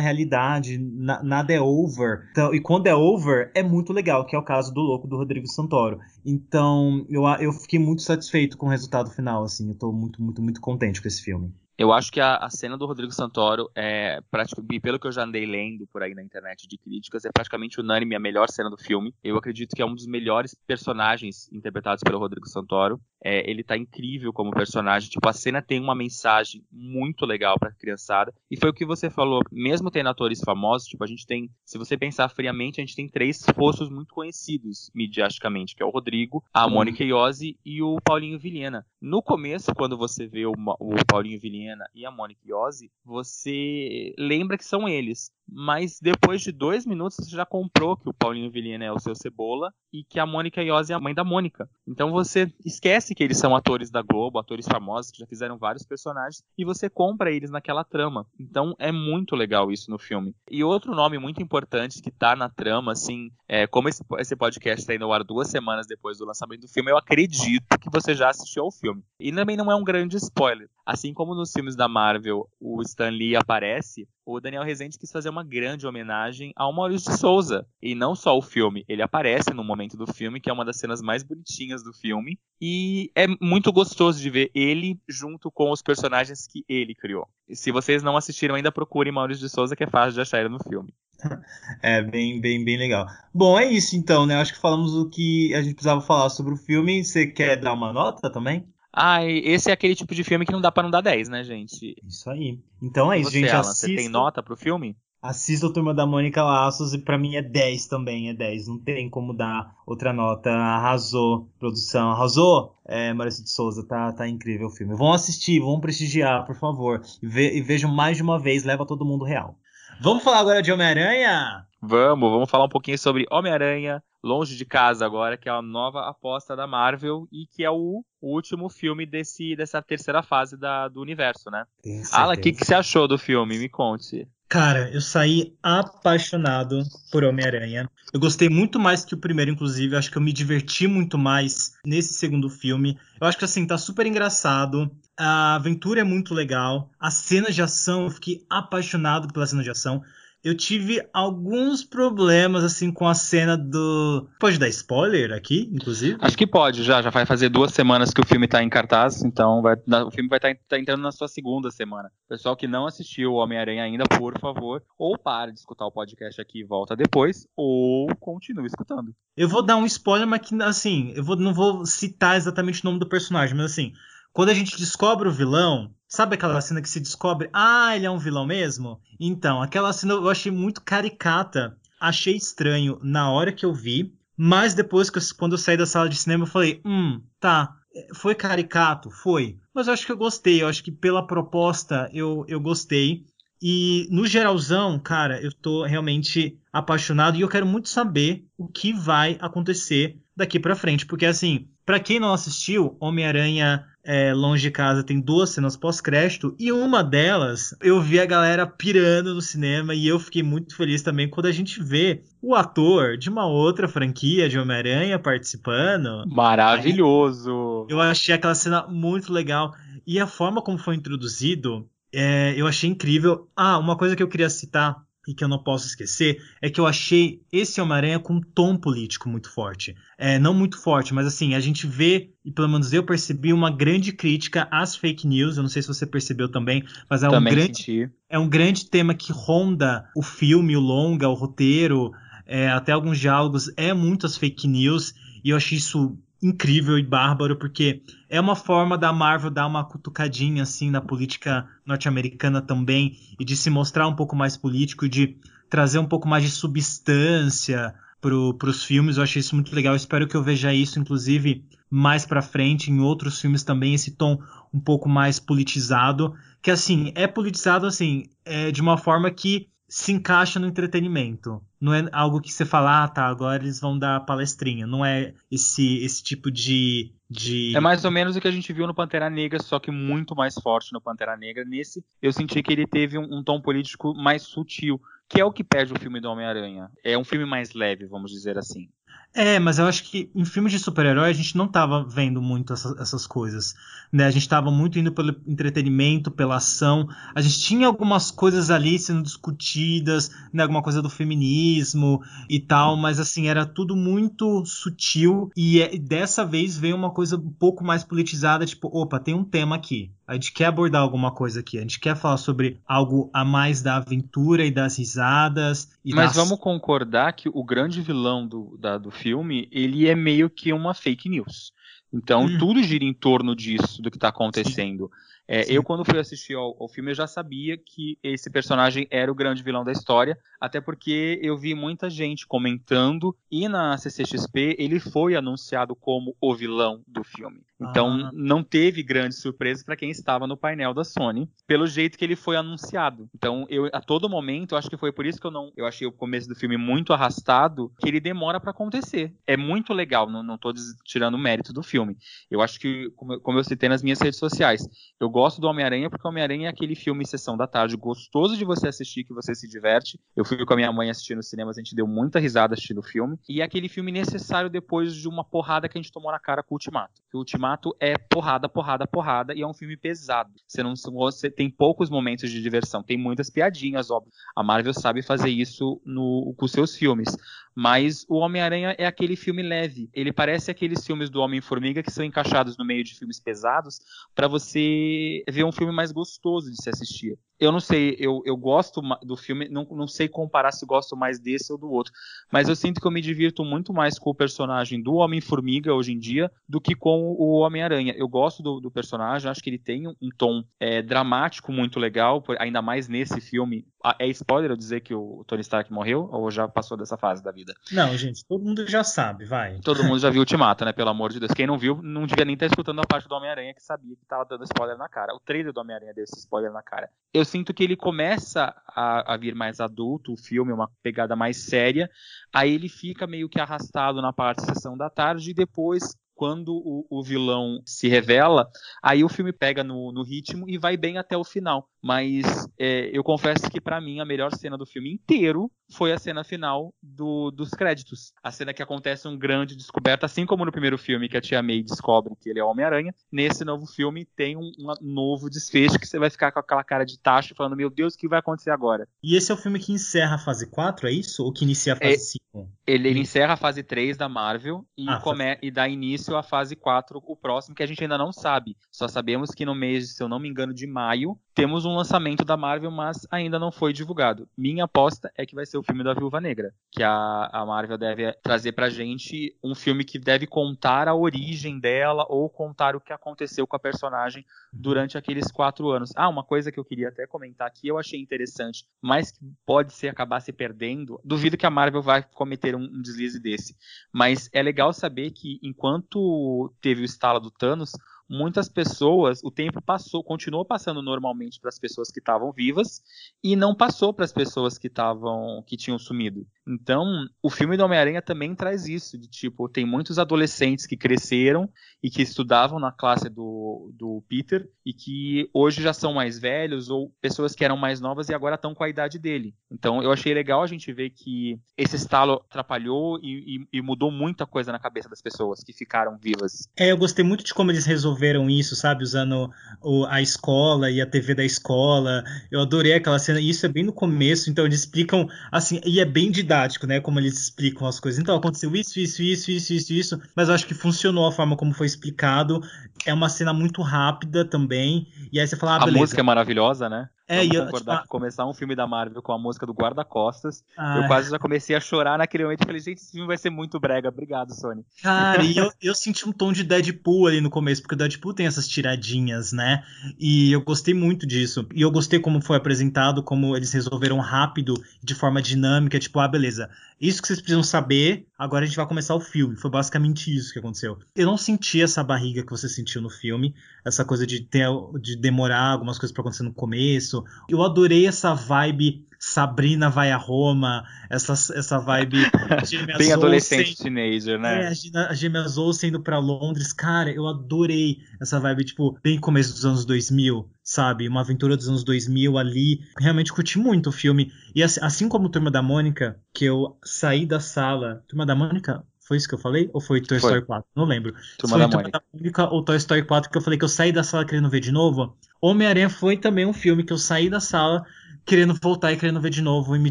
realidade, na, nada é over. Então, e quando é over, é muito legal, que é o caso do Louco do Rodrigo Santoro. Então, eu, eu fiquei muito satisfeito com o resultado final, assim, eu tô muito, muito, muito contente com esse filme. Eu acho que a, a, cena do Rodrigo Santoro é praticamente, pelo que eu já andei lendo por aí na internet de críticas, é praticamente unânime a melhor cena do filme. Eu acredito que é um dos melhores personagens interpretados pelo Rodrigo Santoro. É, ele tá incrível como personagem. Tipo, a cena tem uma mensagem muito legal pra criançada. E foi o que você falou, mesmo tendo atores famosos, tipo, a gente tem, se você pensar friamente, a gente tem três rostos muito conhecidos midiaticamente, que é o Rodrigo, a Mônica Iose e o Paulinho Vilhena. No começo, quando você vê o, o Paulinho Vilhena e a Monique Iose, você lembra que são eles. Mas depois de dois minutos você já comprou que o Paulinho Vilhena é o seu Cebola e que a Mônica Iose é a mãe da Mônica. Então você esquece que eles são atores da Globo, atores famosos que já fizeram vários personagens e você compra eles naquela trama. Então é muito legal isso no filme. E outro nome muito importante que tá na trama, assim, é, como esse, esse podcast tá indo ao ar duas semanas depois do lançamento do filme, eu acredito que você já assistiu ao filme. E também não é um grande spoiler. Assim como nos filmes da Marvel o Stan Lee aparece, o Daniel Rezende quis fazer uma grande homenagem ao Maurício de Souza. E não só o filme, ele aparece no momento do filme, que é uma das cenas mais bonitinhas do filme. E é muito gostoso de ver ele junto com os personagens que ele criou. E se vocês não assistiram ainda, procurem Maurício de Souza, que é fácil de achar ele no filme. É bem, bem, bem legal. Bom, é isso então, né? Acho que falamos o que a gente precisava falar sobre o filme. Você quer dar uma nota também? Ah, esse é aquele tipo de filme que não dá para não dar 10, né, gente? Isso aí. Então é isso, você, gente. Alan, assista... Você tem nota pro filme? Assista o Turma da Mônica Laços e para mim é 10 também, é 10. Não tem como dar outra nota. Arrasou, produção. Arrasou? É, Maurício de Souza, tá, tá incrível o filme. Vão assistir, vão prestigiar, por favor. E, ve e vejam mais de uma vez, leva todo mundo real. Vamos falar agora de Homem-Aranha? Vamos, vamos falar um pouquinho sobre Homem-Aranha, Longe de Casa agora, que é a nova aposta da Marvel e que é o último filme desse, dessa terceira fase da, do universo, né? Alan, o que, que você achou do filme? Me conte. Cara, eu saí apaixonado por Homem-Aranha. Eu gostei muito mais que o primeiro, inclusive. Eu acho que eu me diverti muito mais nesse segundo filme. Eu acho que assim, tá super engraçado. A aventura é muito legal. As cenas de ação, eu fiquei apaixonado pela cena de ação eu tive alguns problemas assim com a cena do. Pode dar spoiler aqui, inclusive? Acho que pode, já. Já vai fazer duas semanas que o filme tá em cartaz, então vai, o filme vai estar tá, tá entrando na sua segunda semana. Pessoal que não assistiu o Homem-Aranha ainda, por favor, ou pare de escutar o podcast aqui e volta depois, ou continue escutando. Eu vou dar um spoiler, mas que assim, eu vou, não vou citar exatamente o nome do personagem, mas assim, quando a gente descobre o vilão, Sabe aquela cena que se descobre, ah, ele é um vilão mesmo? Então, aquela cena eu achei muito caricata. Achei estranho na hora que eu vi, mas depois, que eu, quando eu saí da sala de cinema, eu falei, hum, tá, foi caricato, foi. Mas eu acho que eu gostei, eu acho que pela proposta eu, eu gostei. E no geralzão, cara, eu tô realmente apaixonado e eu quero muito saber o que vai acontecer daqui para frente, porque assim, Para quem não assistiu, Homem-Aranha é, Longe de Casa tem duas cenas pós-crédito e uma delas eu vi a galera pirando no cinema e eu fiquei muito feliz também quando a gente vê o ator de uma outra franquia de Homem-Aranha participando. Maravilhoso! Eu achei aquela cena muito legal e a forma como foi introduzido é, eu achei incrível. Ah, uma coisa que eu queria citar e que eu não posso esquecer é que eu achei esse Homem-Aranha com um tom político muito forte. É, não muito forte, mas assim, a gente vê, e pelo menos eu percebi, uma grande crítica às fake news. Eu não sei se você percebeu também, mas é também um grande, é um grande tema que ronda o filme, o longa, o roteiro, é, até alguns diálogos, é muito as fake news, e eu achei isso incrível e bárbaro, porque é uma forma da Marvel dar uma cutucadinha assim na política norte-americana também e de se mostrar um pouco mais político e de trazer um pouco mais de substância para os filmes. Eu achei isso muito legal. Espero que eu veja isso, inclusive, mais para frente em outros filmes também esse tom um pouco mais politizado, que assim é politizado assim é, de uma forma que se encaixa no entretenimento. Não é algo que você fala, ah, tá, agora eles vão dar palestrinha. Não é esse, esse tipo de, de. É mais ou menos o que a gente viu no Pantera Negra, só que muito mais forte no Pantera Negra. Nesse, eu senti que ele teve um, um tom político mais sutil, que é o que perde o filme do Homem-Aranha. É um filme mais leve, vamos dizer assim. É, mas eu acho que em filmes de super-herói a gente não estava vendo muito essa, essas coisas. Né? A gente estava muito indo pelo entretenimento, pela ação. A gente tinha algumas coisas ali sendo discutidas, né? alguma coisa do feminismo e tal, mas assim, era tudo muito sutil. E é, dessa vez veio uma coisa um pouco mais politizada, tipo, opa, tem um tema aqui. A gente quer abordar alguma coisa aqui. A gente quer falar sobre algo a mais da aventura e das risadas. E Mas das... vamos concordar que o grande vilão do, da, do filme, ele é meio que uma fake news. Então hum. tudo gira em torno disso, do que está acontecendo. É, eu, quando fui assistir ao, ao, filme, eu já sabia que esse personagem era o grande vilão da história, até porque eu vi muita gente comentando, e na CCXP ele foi anunciado como o vilão do filme. Então ah. não teve grandes surpresas para quem estava no painel da Sony, pelo jeito que ele foi anunciado. Então eu a todo momento, acho que foi por isso que eu não, eu achei o começo do filme muito arrastado, que ele demora para acontecer. É muito legal, não, não tô tirando o mérito do filme. Eu acho que, como, como eu citei nas minhas redes sociais, eu gosto do Homem-Aranha porque o Homem-Aranha é aquele filme sessão da tarde gostoso de você assistir, que você se diverte. Eu fui com a minha mãe assistir no cinema, a gente deu muita risada assistindo o filme. E é aquele filme necessário depois de uma porrada que a gente tomou na cara com o Ultimato. O Ultimato é porrada, porrada, porrada, e é um filme pesado. Você não você tem poucos momentos de diversão, tem muitas piadinhas, óbvio. A Marvel sabe fazer isso no, com seus filmes. Mas o Homem-Aranha é aquele filme leve. Ele parece aqueles filmes do Homem-Formiga que são encaixados no meio de filmes pesados para você ver um filme mais gostoso de se assistir. Eu não sei, eu, eu gosto do filme, não, não sei comparar se gosto mais desse ou do outro, mas eu sinto que eu me divirto muito mais com o personagem do Homem-Formiga hoje em dia do que com o Homem-Aranha. Eu gosto do, do, personagem, acho que ele tem um, um tom é, dramático muito legal, ainda mais nesse filme. É spoiler eu dizer que o Tony Stark morreu ou já passou dessa fase da vida? Não, gente, todo mundo já sabe, vai. Todo mundo já viu Ultimato, né? Pelo amor de Deus. Quem não viu, não devia nem estar escutando a parte do Homem-Aranha que sabia que tava dando spoiler na cara. O trailer do Homem-Aranha deu esse spoiler na cara. Eu sinto que ele começa a, a, vir mais adulto, o filme, uma pegada mais séria. Aí ele fica meio que arrastado na parte de sessão da tarde e depois quando o, o, vilão se revela, aí o filme pega no, no ritmo e vai bem até o final. Mas é, eu confesso que para mim a melhor cena do filme inteiro foi a cena final do, dos créditos. A cena que acontece um grande descoberta, assim como no primeiro filme que a tia May descobre que ele é Homem-Aranha. Nesse novo filme tem um, um, novo desfecho que você vai ficar com aquela cara de tacho falando: Meu Deus, o que vai acontecer agora? E esse é o filme que encerra a fase 4, é isso? Ou que inicia a fase é, 5? Ele, ele, encerra a fase 3 da Marvel e, ah, come, e dá início à fase 4, o próximo, que a gente ainda não sabe. Só sabemos que no mês, se eu não me engano, de maio, temos um lançamento da Marvel, mas ainda não foi divulgado. Minha aposta é que vai ser o filme da Viúva Negra, que a, a Marvel deve trazer pra gente um filme que deve contar a origem dela ou contar o que aconteceu com a personagem durante aqueles quatro anos. Ah, uma coisa que eu queria até comentar aqui, eu achei interessante, mas que pode ser acabar se perdendo. Duvido que a Marvel vai cometer um, um deslize desse, mas é legal saber que enquanto teve o estalo do Thanos, muitas pessoas, o tempo passou, continuou passando normalmente para as pessoas que estavam vivas e não passou para as pessoas que estavam que tinham sumido. Então, o filme do Homem-Aranha também traz isso, de tipo, tem muitos adolescentes que cresceram e que estudavam na classe do, do Peter e que hoje já são mais velhos ou pessoas que eram mais novas e agora estão com a idade dele. Então, eu achei legal a gente ver que esse estalo atrapalhou e, e, e mudou muita coisa na cabeça das pessoas que ficaram vivas. É, eu gostei muito de como eles resolveram isso, sabe? Usando o, a escola e a TV da escola. Eu adorei aquela cena. E isso é bem no começo, então eles explicam, assim, e é bem didático, né? Como eles explicam as coisas. Então, aconteceu isso, isso, isso, isso, isso, isso. Mas eu acho que funcionou a forma como foi explicado. É uma cena muito rápida também. E aí você fala, ah, a beleza. música é maravilhosa, né? É, Vamos e eu, concordar tipo, que começar um filme da Marvel com a música do Guarda-Costas, ah, eu quase já comecei a chorar naquele momento e falei, gente, esse filme vai ser muito brega. Obrigado, Sony. Cara, e eu, eu senti um tom de Deadpool ali no começo, porque o Deadpool tem essas tiradinhas, né? E eu gostei muito disso. E eu gostei como foi apresentado, como eles resolveram rápido, de forma dinâmica, tipo, ah, beleza, isso que vocês precisam saber, agora a gente vai começar o filme. Foi basicamente isso que aconteceu. Eu não senti essa barriga que você sentiu no filme, essa coisa de ter de demorar algumas coisas para acontecer no começo. Eu adorei essa vibe Sabrina vai a Roma, essa, essa vibe Bem adolescente teenager, né? É, a Gêmeas Olsen indo pra Londres, cara, eu adorei essa vibe, tipo, bem começo dos anos 2000, sabe? Uma aventura dos anos 2000 ali. Realmente curti muito o filme. E assim, assim como Turma da Mônica, que eu saí da sala. Turma da Mônica? Foi isso que eu falei? Ou foi Toy Foi. Story 4? Não lembro. Turma foi da Turma Mônica. da Mônica ou Toy Story 4 que eu falei que eu saí da sala querendo ver de novo. Homem-Aranha foi também um filme que eu saí da sala querendo voltar e querendo ver de novo e me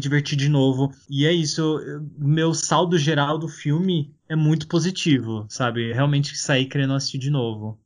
divertir de novo. E é isso, eu- meu saldo geral do filme é muito positivo, sabe? Realmente saí querendo assistir de novo.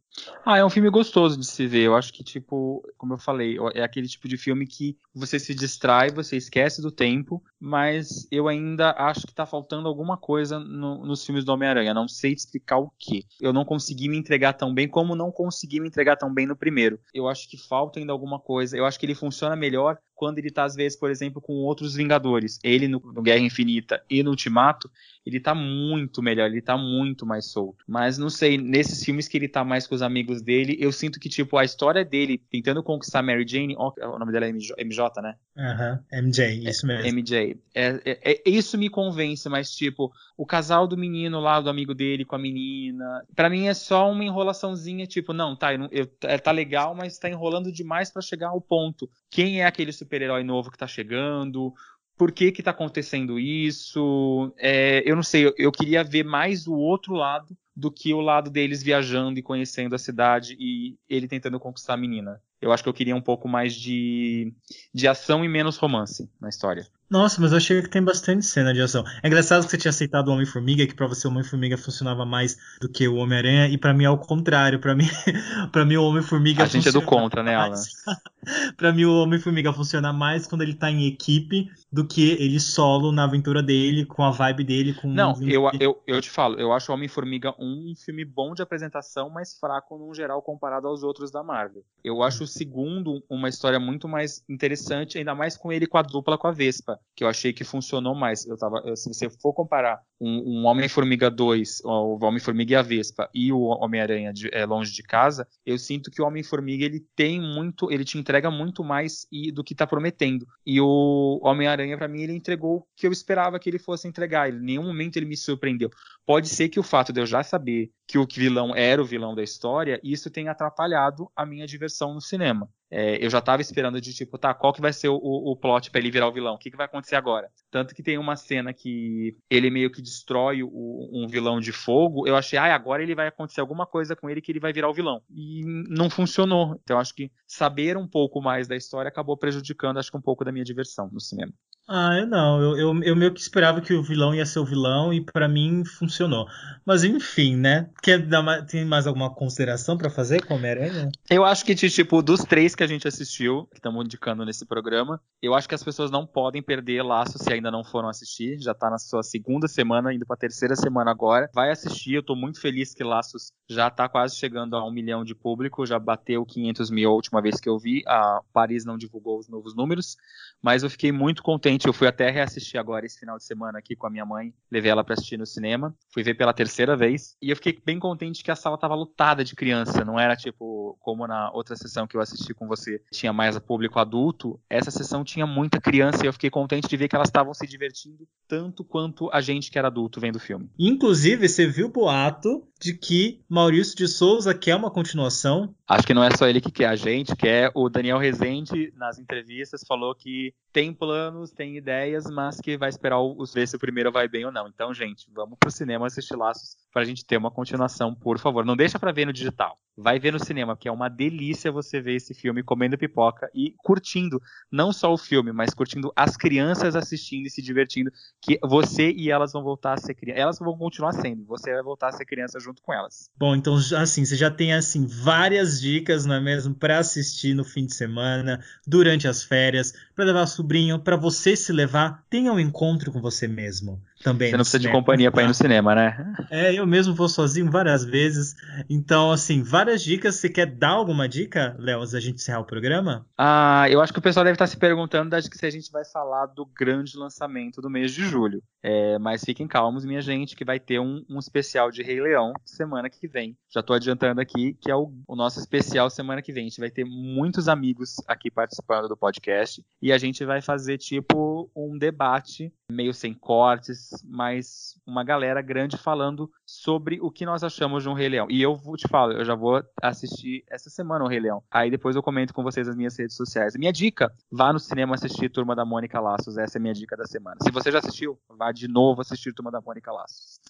Ah, é um filme gostoso de se ver. Eu acho que, tipo, como eu falei, é aquele tipo de filme que você se distrai, você esquece do tempo, mas eu ainda acho que tá faltando alguma coisa no- nos filmes do Homem-Aranha. Não sei explicar o que. Eu não consegui me entregar tão bem como não consegui me entregar tão bem no primeiro. Eu acho que falta ainda alguma coisa. Eu acho que ele funciona melhor quando ele tá, às vezes, por exemplo, com outros Vingadores. Ele no, no Guerra Infinita e no Ultimato, ele tá muito melhor, ele tá muito mais solto. Mas não sei, nesses filmes que ele tá mais com os amigos dele, eu sinto que, tipo, a história dele tentando conquistar Mary Jane, ó, o nome dela é MJ, MJ, né? Aham, MJ, isso mesmo. MJ. É, é- é- isso me convence, mas, tipo, o casal do menino lá, do amigo dele com a menina, pra mim é só uma enrolaçãozinha, tipo, não, tá, eu eu- é, tá legal, mas tá enrolando demais pra chegar ao ponto. Quem é aquele super-herói novo que tá chegando? Por que que tá acontecendo isso? É, eu não sei, eu, eu queria ver mais o outro lado do que o lado deles viajando e conhecendo a cidade e ele tentando conquistar a menina. Eu acho que eu queria um pouco mais de, de ação e menos romance na história. Nossa, mas eu achei que tem bastante cena de ação. É engraçado que você tinha aceitado o Homem-Formiga, que pra você o Homem-Formiga funcionava mais do que o Homem-Aranha, e pra mim é o contrário. Pra mim, pra mim o Homem-Formiga A gente é do contra, né, Alan? pra mim o Homem-Formiga funciona mais quando ele tá em equipe do que ele solo na aventura dele, com a vibe dele, com Não, os eu, eu, eu te falo, eu acho Homem-Formiga um filme bom de apresentação, mas fraco num geral comparado aos outros da Marvel. Eu acho o segundo uma história muito mais interessante, ainda mais com ele com a dupla com a Vespa, que eu achei que funcionou mais. Eu tava, se você for comparar um, um Homem-Formiga 2, o Homem-Formiga e a Vespa, e o Homem-Aranha é, longe de casa, eu sinto que o Homem-Formiga ele tem muito, ele te entrega muito mais e- do que tá prometendo. E o Homem-Aranha, pra mim, ele entregou o que eu esperava que ele fosse entregar. Ele, em nenhum momento ele me surpreendeu. Pode ser que o fato de eu já saber que o vilão era o vilão da história, isso tenha atrapalhado a minha diversão no cinema. É, eu já tava esperando de tipo, tá, qual que vai ser o, o, plot pra ele virar o vilão? O que, que vai acontecer agora? Tanto que tem uma cena que ele meio que destrói o- um vilão de fogo. Eu achei, ah, agora ele vai acontecer alguma coisa com ele que ele vai virar o vilão. E não funcionou. Então acho que saber um pouco mais da história acabou prejudicando, acho que um pouco da minha diversão no cinema. Ah, eu não. Eu, eu, eu meio que esperava que o vilão ia ser o vilão e pra mim funcionou. Mas enfim, né? Quer dar mais, tem mais alguma consideração pra fazer com Homem-Aranha? Eu acho que, tipo, dos três que a gente assistiu, que estamos indicando nesse programa, eu acho que as pessoas não podem perder Laço se ainda não foram assistir. Já tá na sua segunda semana, indo pra terceira semana agora. Vai assistir, eu tô muito feliz que Laços já tá quase chegando a um milhão de público, já bateu 500 mil a última vez que eu vi. A Paris não divulgou os novos números, mas eu fiquei muito contente Gente, eu fui até reassistir agora esse final de semana aqui com a minha mãe. Levei ela para assistir no cinema. Fui ver pela terceira vez. E eu fiquei bem contente que a sala tava lotada de criança. Não era tipo como na outra sessão que eu assisti com você, tinha mais público adulto. Essa sessão tinha muita criança e eu fiquei contente de ver que elas estavam se divertindo tanto quanto a gente que era adulto vendo o filme. Inclusive, você viu o boato de que Maurício de Souza quer uma continuação. Acho que não é só ele que quer, a gente quer. O Daniel Rezende, nas entrevistas, falou que tem planos, tem ideias, mas que vai esperar os ver se o primeiro vai bem ou não. Então, gente, vamos pro cinema assistir Laços pra gente ter uma continuação, por favor. Não deixa pra ver no digital. Vai ver no cinema, porque é uma delícia você ver esse filme comendo pipoca e curtindo não só o filme, mas curtindo as crianças assistindo e se divertindo, que você e elas vão voltar a ser crianças. Elas vão continuar sendo, você vai voltar a ser criança junto com elas. Bom, então assim, você já tem assim várias dicas, não é mesmo, para assistir no fim de semana, durante as férias, para levar o sobrinho, para você se levar, tenha um encontro com você mesmo também. Você não precisa cinema. de companhia para ir no cinema, né? É, eu mesmo vou sozinho várias vezes. Então, assim, várias dicas. Você quer dar alguma dica, Léo, antes da gente encerrar o programa? Ah, eu acho que o pessoal deve estar se perguntando acho que se a gente vai falar do grande lançamento do mês de julho. É, mas fiquem calmos, minha gente, que vai ter um, um, especial de Rei Leão semana que vem. Já estou adiantando aqui que é o, o nosso especial semana que vem. A gente vai ter muitos amigos aqui participando do podcast e a gente vai fazer tipo um debate meio sem cortes, mas uma galera grande falando sobre o que nós achamos de um Rei Leão. E eu vou te falar, eu já vou assistir essa semana o Rei Leão. Aí depois eu comento com vocês nas minhas redes sociais. Minha dica, vá no cinema assistir Turma da Mônica Laços. Essa é a minha dica da semana. Se você já assistiu, vá de novo assistir Turma da Mônica Laços.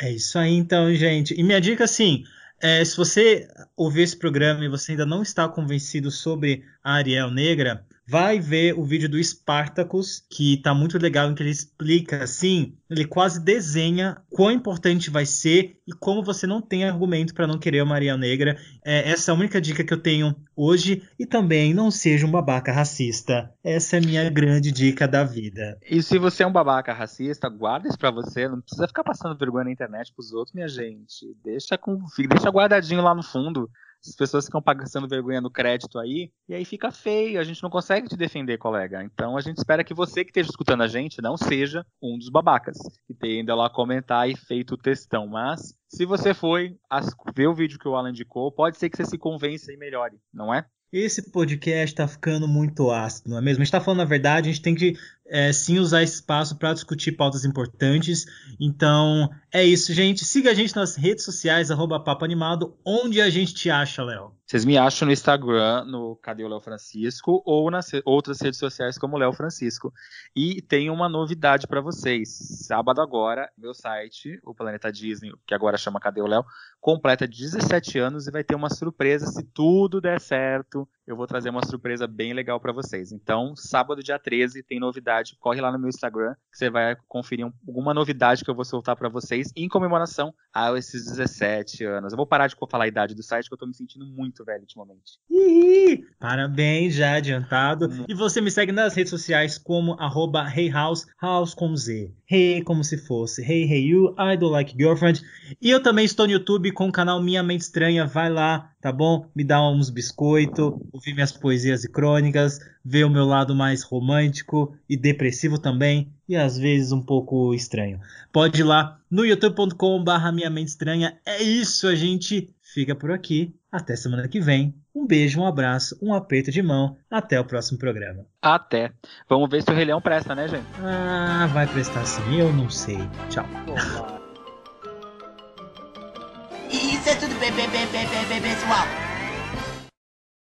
É isso aí então, gente. E minha dica, assim, é, se você ouvir esse programa e você ainda não está convencido sobre a Ariel Negra, vai ver o vídeo do Spartacus, que tá muito legal, em que ele explica assim, ele quase desenha quão importante vai ser e como você não tem argumento para não querer a Maria Negra. É, essa é a única dica que eu tenho hoje e também não seja um babaca racista. Essa é a minha grande dica da vida. E se você é um babaca racista, guarda isso para você, não precisa ficar passando vergonha na internet pros outros, minha gente. Deixa com, deixa guardadinho lá no fundo. As pessoas ficam passando vergonha no crédito aí, e aí fica feio, a gente não consegue te defender, colega. Então a gente espera que você que esteja escutando a gente não seja um dos babacas, que tenha lá comentar e feito o textão. Mas, se você foi ver o vídeo que o Alan indicou, pode ser que você se convença e melhore, não é? Esse podcast está ficando muito ácido, não é mesmo? A gente está falando a verdade, a gente tem que é, sim usar esse espaço para discutir pautas importantes. Então, é isso, gente. Siga a gente nas redes sociais, arroba Papo Animado. Onde a gente te acha, Léo? Vocês me acham no Instagram, no Cadê o Léo Francisco, ou nas outras redes sociais como Léo Francisco. E tem uma novidade para vocês. Sábado agora, meu site, o Planeta Disney, que agora chama Cadê o Léo, completa 17 anos e vai ter uma surpresa se tudo der certo eu vou trazer uma surpresa bem legal para vocês. Então, sábado, dia 13, tem novidade. Corre lá no meu Instagram, que você vai conferir alguma novidade que eu vou soltar para vocês em comemoração a esses 17 anos. Eu vou parar de falar a idade do site, que eu tô me sentindo muito velho ultimamente. Ih, parabéns, já adiantado. Hum. E você me segue nas redes sociais como arroba heyhouse, house com Z. Hey, como se fosse Hey, Hey You, I Do Like Girlfriend. E eu também estou no YouTube com o canal Minha Mente Estranha. Vai lá, tá bom? Me dá uns biscoitos, ouvir minhas poesias e crônicas, ver o meu lado mais romântico e depressivo também, e às vezes um pouco estranho. Pode ir lá no youtube.com/barra Minha Mente Estranha. É isso, a gente fica por aqui. Até semana que vem. Um beijo, um abraço, um aperto de mão. Até o próximo programa. Até. Vamos ver se o Rei Leão presta, né, gente? Ah, vai prestar sim. Eu não sei. Tchau. Isso é tudo bem, bem, bem, bem, bem, pessoal.